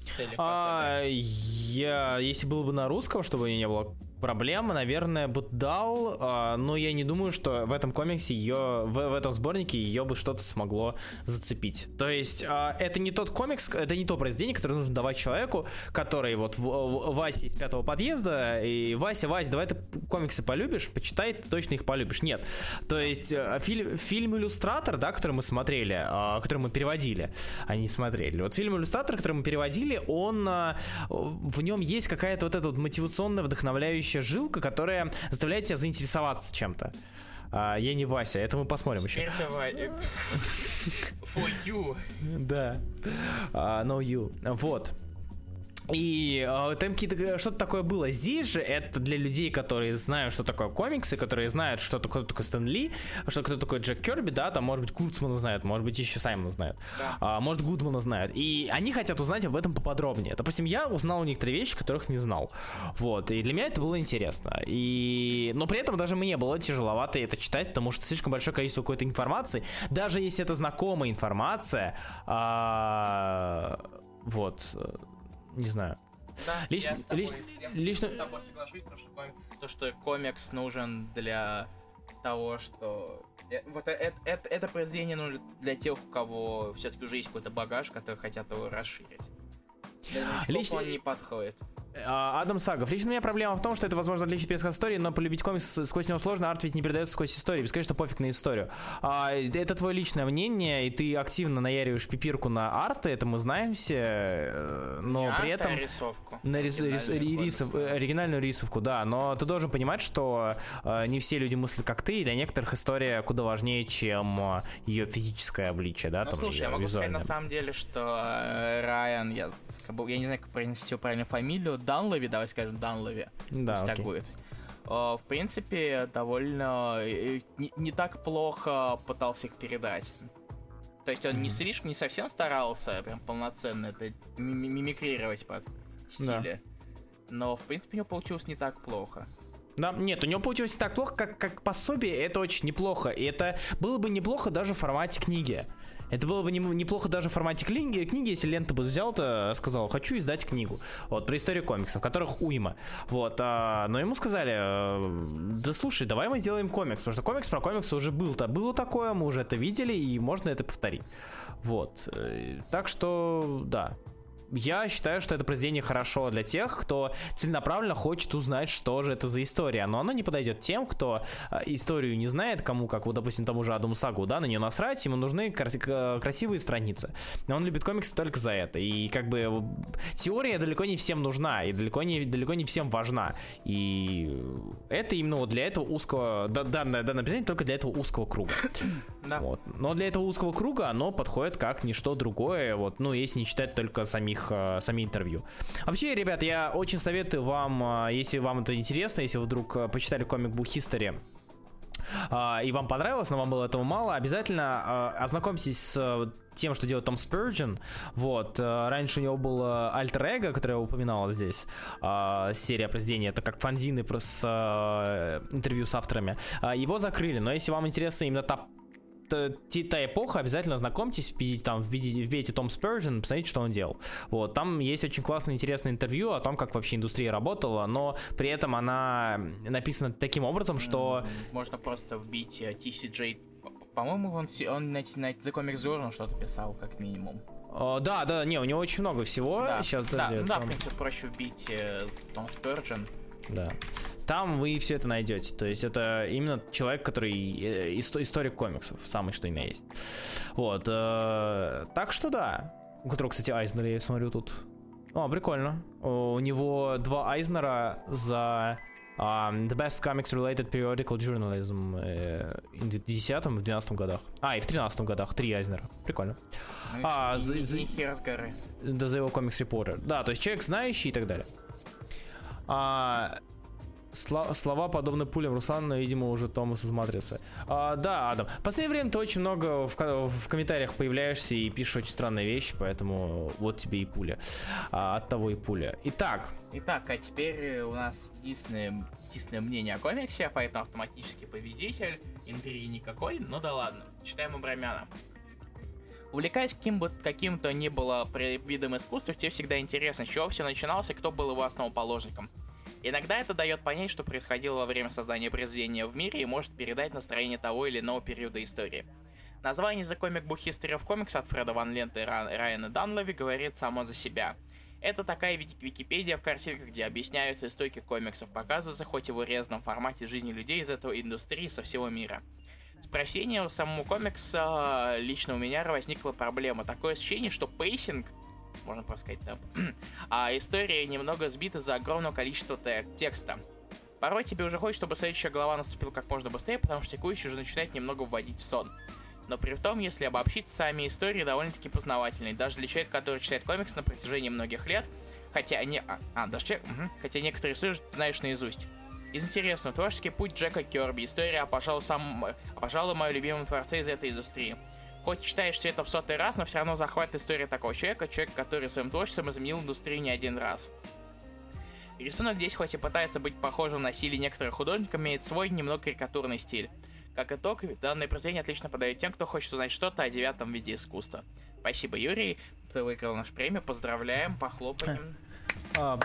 Целиком
А, я, если было бы на русском, чтобы не было проблем, наверное, бы дал, а, но я не думаю, что в этом комиксе ее, в, в этом сборнике ее бы что-то смогло зацепить. То есть а, это не тот комикс, это не то произведение, которое нужно давать человеку, который вот в, в- Вася из пятого подъезда, и Вася, Вася, давай ты комиксы полюбишь, почитай, ты точно их полюбишь. Нет. То есть а, фильм, фильм «Иллюстратор», да, который мы смотрели, а, который мы переводили, а не смотрели. Вот фильм «Иллюстратор», который мы переводили, он, в нем есть какая-то вот эта вот мотивационная, вдохновляющая жилка, которая заставляет тебя заинтересоваться чем-то. А, я не Вася, это мы посмотрим еще.
Давай. э, For you.
Да. А, no you. Вот. И э, там какие-то что-то такое было. Здесь же это для людей, которые знают, что такое комиксы, которые знают, что такое, кто такой Стэн Ли, что кто такой Джек Керби, да, там, может быть, Курцмана знают, может быть, еще Саймона знают,
Да.
а, может, Гудмана знают. И они хотят узнать об этом поподробнее. Допустим, я узнал некоторые вещи, которых не знал. Вот, и для меня это было интересно. И... Но при этом даже мне было тяжеловато это читать, потому что слишком большое количество какой-то информации. Даже если это знакомая информация, а, вот, э, не знаю.
Да,
Лично-
я с тобой-
лично-
я
лично-
с тобой соглашусь, потому что, то, что комикс нужен для того, что... э, Вот э- э- это, это произведение нужно для тех, у кого все-таки уже есть какой-то багаж, которые хотят его расширить. Для
Лично-
он не подходит.
А, Адам Сагов. Лично у меня проблема в том, что это, возможно, отличие пересказ истории, но полюбить комикс сквозь него сложно, арт ведь не передается сквозь историю. Скажи, что пофиг на историю. А, это твое личное мнение, и ты активно наяриваешь пипирку на арты, это мы знаем все, э, но
Не
при
арт, а
этом...
рисовку.
На рис- рис- рисов- э, оригинальную рисовку, да, но ты должен понимать, что э, не все люди мыслят как ты, и для некоторых история куда важнее, чем ее физическое обличие, да,
Ну,
там,
слушай, я могу сказать на самом деле, что э, Райан, я, я не знаю, как произнести правильно фамилию, Данлови, давай скажем Данлови,
Да,
пусть так
окей.
будет. Э, В принципе, довольно э, не, не так плохо пытался их передать. То есть он не
Мгм.
слишком, не совсем старался прям полноценно это ми- мимикрировать под
Да.
стили. Но, в принципе, у него получилось не так плохо.
Да, нет, у него получилось не так плохо, как, как пособие, это очень неплохо. И это было бы неплохо даже в формате книги. Это было бы не- неплохо даже в формате книги, книги если Лента бы взял-то, сказал, хочу издать книгу. Вот, про историю комиксов, которых уйма. Вот, а, но ему сказали, э, да слушай, давай мы сделаем комикс, потому что комикс про комиксы уже был-то, было такое, мы уже это видели, и можно это повторить. Вот, э, так что, да, я считаю, что это произведение хорошо для тех, кто целенаправленно хочет узнать, что же это за история. Но оно не подойдет тем, кто э, историю не знает, кому, как, вот, допустим, тому же Адаму Сагу, да, на нее насрать, ему нужны кра- красивые страницы. Но он любит комиксы только за это. И как бы теория далеко не всем нужна, и далеко не, далеко не всем важна. И это именно вот для этого узкого, данное, данное произведение только для этого узкого круга. Да. Вот. Но для этого узкого круга оно подходит как ничто другое, вот, ну, если не читать только самих, э, сами интервью. Вообще, ребят, я очень советую вам, э, если вам это интересно, если вы вдруг э, почитали комик Book History, Uh, и вам понравилось, но вам было этого мало, обязательно uh, ознакомьтесь с uh, тем, что делает Том Спurgeon. Вот. Раньше у него был Альтер Эго, который я упоминал здесь. Серия произведений. Это как фанзины с интервью с авторами. Его закрыли, но если вам интересна именно та та эпоха, обязательно знакомьтесь, видите, там, вбейте, вбейте Том Спержин, посмотрите, что он делал. Вот, там есть очень классное, интересное интервью о том, как вообще индустрия работала, но при этом она написана таким образом, что...
Можно просто вбить TCJ по-моему, он, он на, на The Comic Journal что-то писал, как минимум.
О, да, да, не, у него очень много всего.
Да, Сейчас, да, да, да, в принципе, проще вбить э, Том Спurgeon.
Да там вы все это найдете. То есть это именно человек, который э, историк комиксов, самый что имя есть. Вот. Э, так что да. У которого, кстати, Айзнер, я смотрю тут. О, прикольно. У него два Айзнера за Um, the Best Comics Related Periodical Journalism uh, в 10 в 12 годах. А, и в 13 годах. Три Айзнера. Прикольно.
Ну, а, за, за, да,
за его комикс репортер. Да, то есть человек знающий и так далее. А, Слова, подобны пулям Руслана, видимо, уже Томас из Матрицы. А, да, Адам. В последнее время ты очень много в, в комментариях появляешься и пишешь очень странные вещи, поэтому вот тебе и пуля. А, от того и пуля. Итак.
Итак, а теперь у нас единственное, единственное мнение о комиксе, поэтому автоматически победитель. Интриги никакой, ну да ладно. Читаем Абрамяна. Увлекаясь каким бы каким-то ни было видом искусства, тебе всегда интересно, с чего все начиналось и кто был его основоположником. Иногда это дает понять, что происходило во время создания произведения в мире и может передать настроение того или иного периода истории. Название The Comic Book History of Comics от Фреда Ван Лента и Райана Данлови говорит само за себя. Это такая Википедия в картинках, где объясняются истоки комиксов, показываются хоть и в урезанном формате жизни людей из этого индустрии со всего мира. С прочтением самого комикса лично у меня возникла проблема. Такое ощущение, что pacing можно просто сказать, да. а история немного сбита за огромное количество текста. Порой тебе уже хочется, чтобы следующая глава наступила как можно быстрее, потому что текущий уже начинает немного вводить в сон. Но при том, если обобщить, сами истории довольно-таки познавательные, даже для человека, который читает комикс на протяжении многих лет, хотя они... А, а даже человек... Угу, хотя некоторые истории знаешь наизусть. Из интересного, творческий путь Джека Керби, история, пожалуй, сам, пожалуй, мой любимый творце из этой индустрии. Хоть читаешь все это в сотый раз, но все равно захватит история такого человека, человек, который своим творчеством изменил индустрию не один раз. рисунок здесь хоть и пытается быть похожим на стиле некоторых художников, имеет свой немного карикатурный стиль. Как итог, данное произведение отлично подает тем, кто хочет узнать что-то о девятом виде искусства. Спасибо, Юрий. Ты выиграл наш премию. Поздравляем, похлопаем.
А,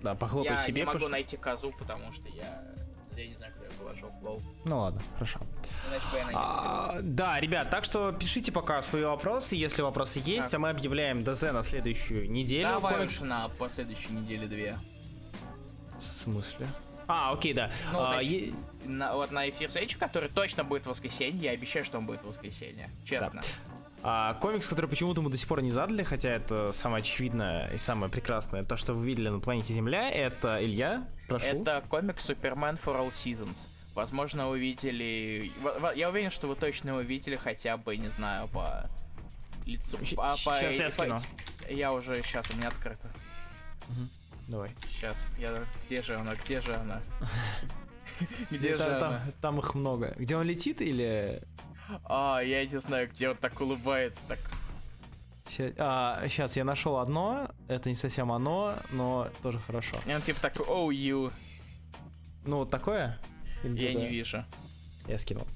да, похлопай
я
себе.
Я не могу найти козу, потому что я... Я не знаю,
Ну ладно, хорошо. А, да, ребят, так что пишите пока свои вопросы, если вопросы есть, так. а мы объявляем ДЗ на следующую неделю.
Давай комикс... на последующей неделе две.
В смысле? А, окей, да.
Ну, а, е... на, вот на эфир встречи, который точно будет в воскресенье, я обещаю, что он будет в воскресенье. Честно. Да.
А, комикс, который почему-то мы до сих пор не задали, хотя это самое очевидное и самое прекрасное, то, что вы видели на планете Земля, это Илья, прошу.
Это комикс Superman for All Seasons. Возможно, вы видели... Я уверен, что вы точно его видели хотя бы, не знаю, по лицу. По,
сейчас я скину.
По... Я уже... Сейчас, у меня открыто.
Угу. Давай.
Сейчас. Я... Где же она? Где же она? Где же
она? Там их много. Где он летит или...
А, я не знаю, где он так улыбается, так...
Сейчас, а, я нашел одно, это не совсем оно, но тоже хорошо.
И он типа такой, оу, you.
Ну, вот такое?
Или я не вижу.
Я скинул.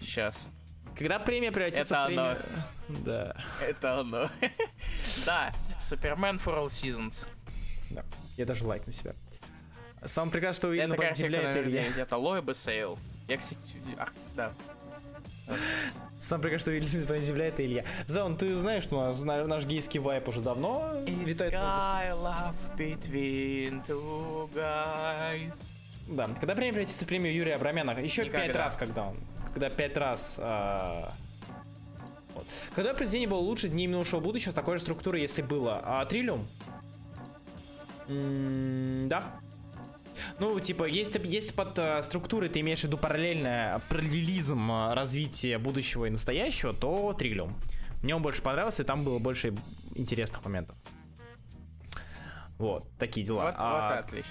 Сейчас.
Когда премия превратится
Это
в премию...
оно.
Да.
Это оно. да, Superman for All Seasons.
Да, я даже лайк на себя. Самое прекрасное, что вы видели на
Земля, это Илья. Это Лоэба Сейл. Я, кстати... Ах, да.
Сам прикол, что земля это Илья. Заун, ты знаешь, что у нас на- наш гейский вайп уже давно в воздухе?
Sky love between two guys.
Да, когда премия превратится в премию Юрия Абрамяна? Еще
Никогда.
пять раз, когда он. Когда пять раз. а, вот. Когда произведение было лучше Дней минувшего будущего с такой же структурой, если было? А, Триллиум? М, Да. Ну, типа, если, если под а, структурой ты имеешь в виду параллельное параллелизм а, развития будущего и настоящего, то Триллиум. Мне он больше понравился, и там было больше интересных моментов. Вот, такие дела.
Вот,
А,
вот отлично.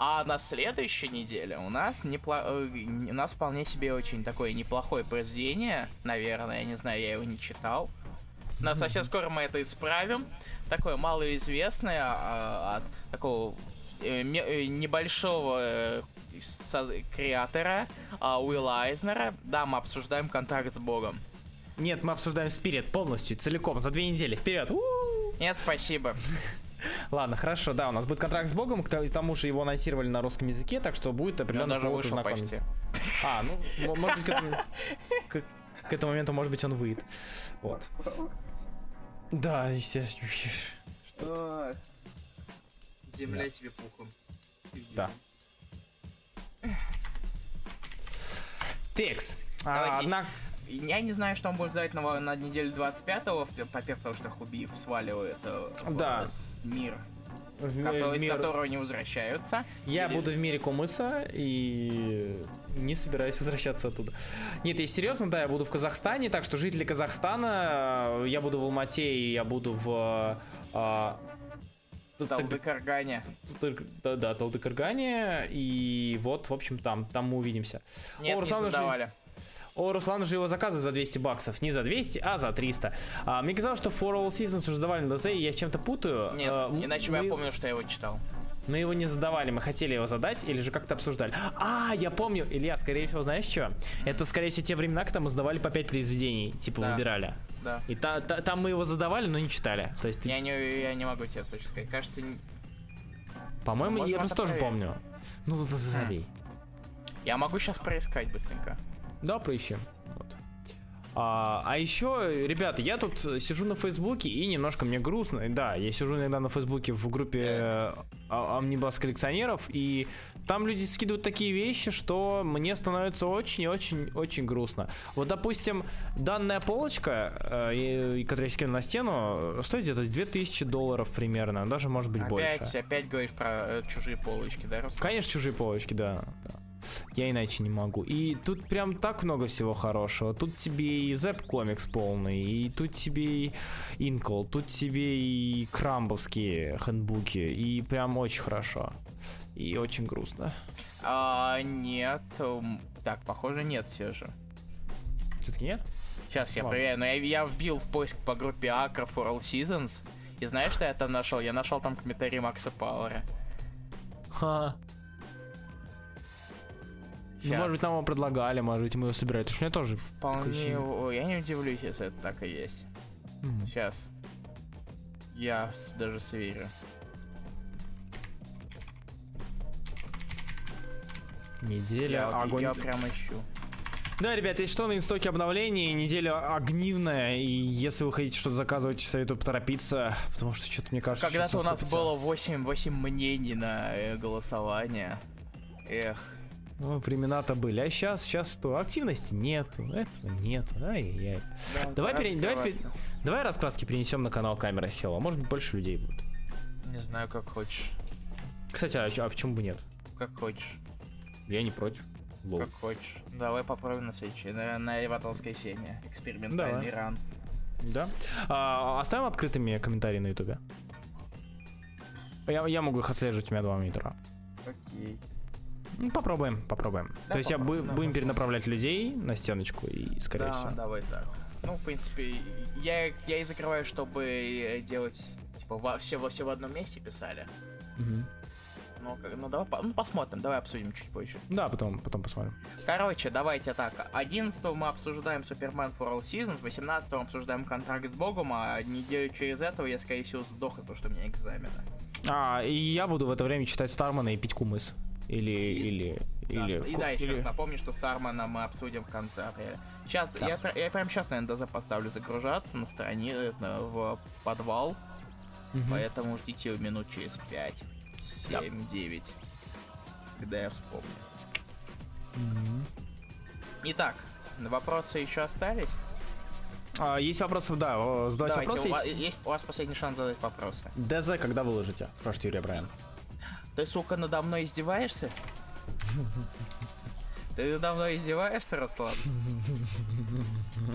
А на следующей неделе у нас непло... э, у нас вполне себе очень такое неплохое произведение, наверное, я не знаю, я его не читал. Но совсем скоро мы это исправим. Такое малоизвестное а, от такого э, э, небольшого э, креатора а, Уилла Айзнера. Да, мы обсуждаем контракт с Богом.
Нет, мы обсуждаем Спирит полностью, целиком, за две недели. Вперед!
Нет, спасибо.
Ладно, хорошо, да, у нас будет контракт с Богом, к тому же его анонсировали на русском языке, так что будет определенно повод ознакомиться. А, ну, может быть, к этому, к, к этому моменту, может быть, он выйдет. Вот. Да, естественно.
Земля тебе пухом.
Да. Текс. А,
Давайте. Я не знаю, что он будет ждать на, на неделю 25-го, в- во-первых, потому что Хубиев сваливает э,
Да.
с- мир,
в-
который-
в
из
мир-
которого не возвращаются.
Я
Или-
буду в мире Комыса и не собираюсь возвращаться оттуда. Нет, я серьезно, да, я буду в Казахстане, так что жители Казахстана, э, я буду в Алмате и я буду в... э, так-
Талдыкаргане.
Да, да, Талдыкаргане, и вот, в общем, там, там мы увидимся.
Нет,
О,
не
Руслан
задавали.
О, Руслан же его заказывает за 200 баксов. Не за 200, а за 300. А, мне казалось, что For All Seasons уже задавали на ДЗ, и я с чем-то путаю.
Нет,
А,
иначе бы
мы-
я помню, что я его читал.
Мы его не задавали, мы хотели его задать или же как-то обсуждали. А, я помню, Илья, скорее всего, знаешь что? Это, скорее всего, те времена, когда мы задавали по 5 произведений, типа
Да.
выбирали.
Да.
И та- та- там мы его задавали, но не читали. То есть, ты-
Я не, я не могу тебе точно сказать. Кажется, не-
по-моему, я просто тоже помню. Ну, за- забей.
я могу сейчас проискать быстренько.
Да, поищем. Вот. А, а еще, ребята, я тут сижу на Фейсбуке и немножко мне грустно. Да, я сижу иногда на Фейсбуке в группе э, а- Амнибас коллекционеров, и там люди скидывают такие вещи, что мне становится очень-очень-очень грустно. Вот, допустим, данная полочка, э, которую я скину на стену, стоит где-то 2000 долларов примерно, даже может быть
Опять,
больше.
опять говоришь про э, чужие полочки, да, Руслан?
Конечно, чужие полочки, да. да. Я иначе не могу. И тут прям так много всего хорошего. Тут тебе и Зэп комикс полный, и тут тебе и Инкл, тут тебе и крамбовские хэндбуки, и прям очень хорошо. И очень грустно.
А, нет. Так, похоже, нет все же.
Все-таки нет?
Сейчас я
Ладно.
проверяю, но я, я вбил в поиск по группе Акра for All Seasons. И знаешь, что я там нашел? Я нашел там комментарий Макса Пауэра.
Ха. Ну, может быть, нам его предлагали, может быть, мы его собирали. Потому что у меня тоже
Вполне...
ощущение.
о, Я не удивлюсь, если это так и есть.
М.
Сейчас. Я даже сверю.
Неделя
Я,
огонь.
я прям ищу.
Да, ребят, если что, на инстоке обновление, неделя огнивная, и если вы хотите что-то заказывать, советую поторопиться, потому что что-то, мне кажется,
Когда-то у нас было 8, 8 мнений на э, голосование. Эх.
Ну, времена-то были, а сейчас, сейчас что, активности нету, этого нету, ай-яй.
да,
Давай пере- давай
открываться.
Давай раскраски перенесем на канал Камера Села, может быть, больше людей будет.
Не знаю, как хочешь.
Кстати, а, а почему бы нет?
Как хочешь.
Я не против. Лол.
Как хочешь. Давай попробуем на следующей. На, на Эватовской сене. Экспериментальный
Давай.
ран.
Да. А, оставим открытыми комментарии на ютубе. Я, я могу их отслеживать, у меня два монитора.
Окей.
Ну, попробуем, попробуем.
Да,
То есть я
да,
будем перенаправлять людей на стеночку и, скорее
Да,
всего.
давай так. Ну, в принципе, я, я и закрываю, чтобы э, делать, типа, во- все, во- все в одном месте писали.
Мгм.
Ну, как- ну давай ну, посмотрим, давай обсудим чуть позже.
Да, потом, потом посмотрим.
Короче, давайте так. 11 мы обсуждаем Супермен for All Seasons, 18 мы обсуждаем контракт с Богом, а неделю через этого я, скорее всего, сдохну, потому что у меня экзамены.
А, и я буду в это время читать Стармана и пить кумыс. Или, или, Или,
И да, еще
или-
раз напомню, что Сармана мы обсудим в конце апреля. Сейчас,
Да.
я, я прямо сейчас, наверное, ДЗ поставлю загружаться на стороне, в подвал,
Мгм.
поэтому ждите минут через 5,
Да.
7, 9, когда я вспомню.
Мгм.
Итак, вопросы еще остались?
А, есть вопросы, да, задавать
Давайте,
вопросы.
у, вас,
есть-
есть у вас последний шанс задать вопросы.
ДЗ когда выложите? Спрашивает Юрий Брайан.
Ты, сука, надо мной издеваешься? Ты надо мной издеваешься, Руслан?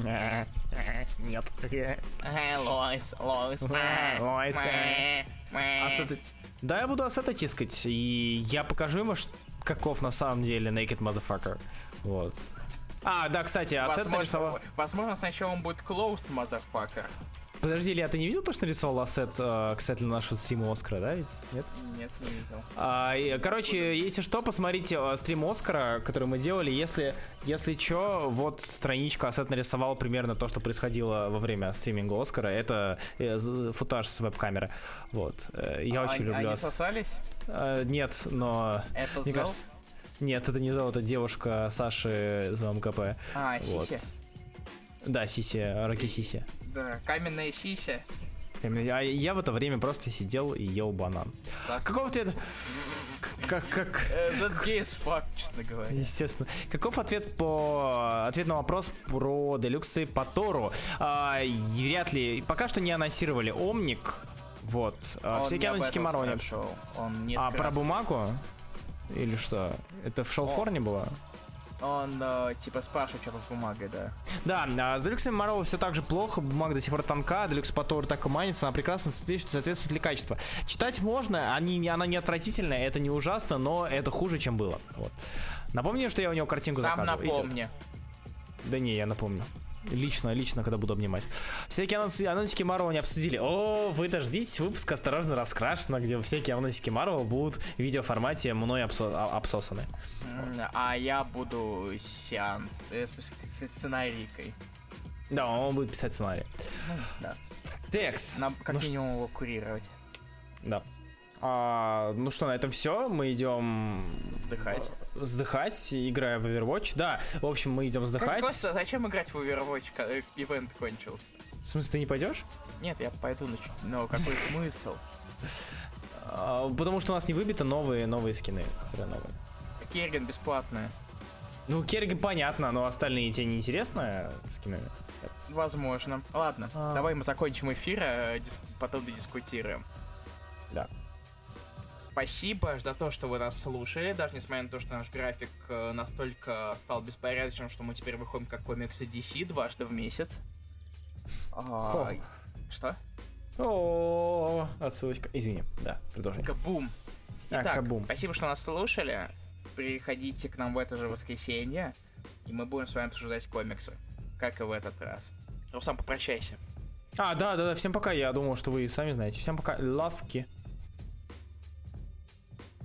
Нет.
Э, Лойс, Лойс, мэ,
Лойс,
мэ, мэ.
Ассеты- Да, я буду ассета тискать, и я покажу ему, каков на самом деле Naked Motherfucker. Вот. А, да, кстати, ассет нарисовал...
Возможно, возможно, сначала он будет closed, motherfucker.
Подожди, Илья, ты не видел то, что нарисовал ассет, э, кстати, на нашу стриму Оскара, да, ведь? Нет?
Нет, не видел.
А, и, короче, если что, посмотрите э, стрим Оскара, который мы делали. Если, если что, вот страничка Ассет нарисовал примерно то, что происходило во время стриминга Оскара. Это э, футаж с веб-камеры. Вот. Я
А
очень
они-
люблю
Они сосались?
Э, Нет, но...
Это
Мне
зал?
кажется... Нет, это не зал, это девушка Саши из МКП.
А,
Вот.
сися.
Да, Сиси, Раки Сиси.
Да, каменная сися.
А я в это время просто сидел и ел банан.
Класс.
Каков ответ? Как, как,
Э, That's gay as fuck, честно говоря.
Естественно. Каков ответ по ответ на вопрос про делюксы по Тору? А, вряд ли. Пока что не анонсировали Омник. Вот. А,
Он
океаночки
этом
Марони.
Он
А про бумагу? Или что? Это в Шелфорне было?
Он, э, типа, спрашивал что-то с бумагой, да.
Да, а с делюксами Марова все так же плохо, бумага до сих пор тонка, делюкс по Тору так и манится, она прекрасно соответствует, ли качество. Читать можно, они, она не отвратительная, это не ужасно, но это хуже, чем было. Вот. Напомню, что я у него картинку
Сам
заказывал. Идет.
напомни.
Да не, я напомню. Лично, лично, когда буду обнимать. Всякие анонсы, анонсики Марвел не обсудили. О, вы дождитесь выпуска «Осторожно, раскрашено», где всякие анонсики Марвел будут в видеоформате мной обсо- а- обсосаны.
А я буду сеанс, э, с сценарийкой.
Да, он будет писать сценарий.
Да.
Текст.
Нам как
Ну
минимум его курировать.
Да. А, ну что, на этом все. Мы идем
Вздыхать.
сдыхать, играя в Overwatch. Да, в общем, мы идем
Как
сдыхать.
просто, зачем играть в Overwatch, ка- э, ивент кончился?
В смысле, ты не пойдешь?
Нет, я пойду, но какой смысл?
А, потому что у нас не выбито новые, новые скины, которые новые.
Керриган бесплатная.
Ну, Керриgan понятно, но остальные тебе не интересно скины?
Возможно. Ладно,
А.
давай мы закончим эфир, а дис- потом дискутируем.
Да.
Спасибо за то, что вы нас слушали, даже несмотря на то, что наш график э, настолько стал беспорядочным, что мы теперь выходим как комиксы DC дважды в месяц. А. Что?
О, отсылочка. Извини, да, продолжай.
Кабум.
А,
Итак,
кабум.
спасибо, что нас слушали. Приходите к нам в это же воскресенье, и мы будем с вами обсуждать комиксы, как и в этот раз. Русам, попрощайся.
А, да, да, да, всем пока. Я думал, что вы сами знаете. Всем пока. Лавки.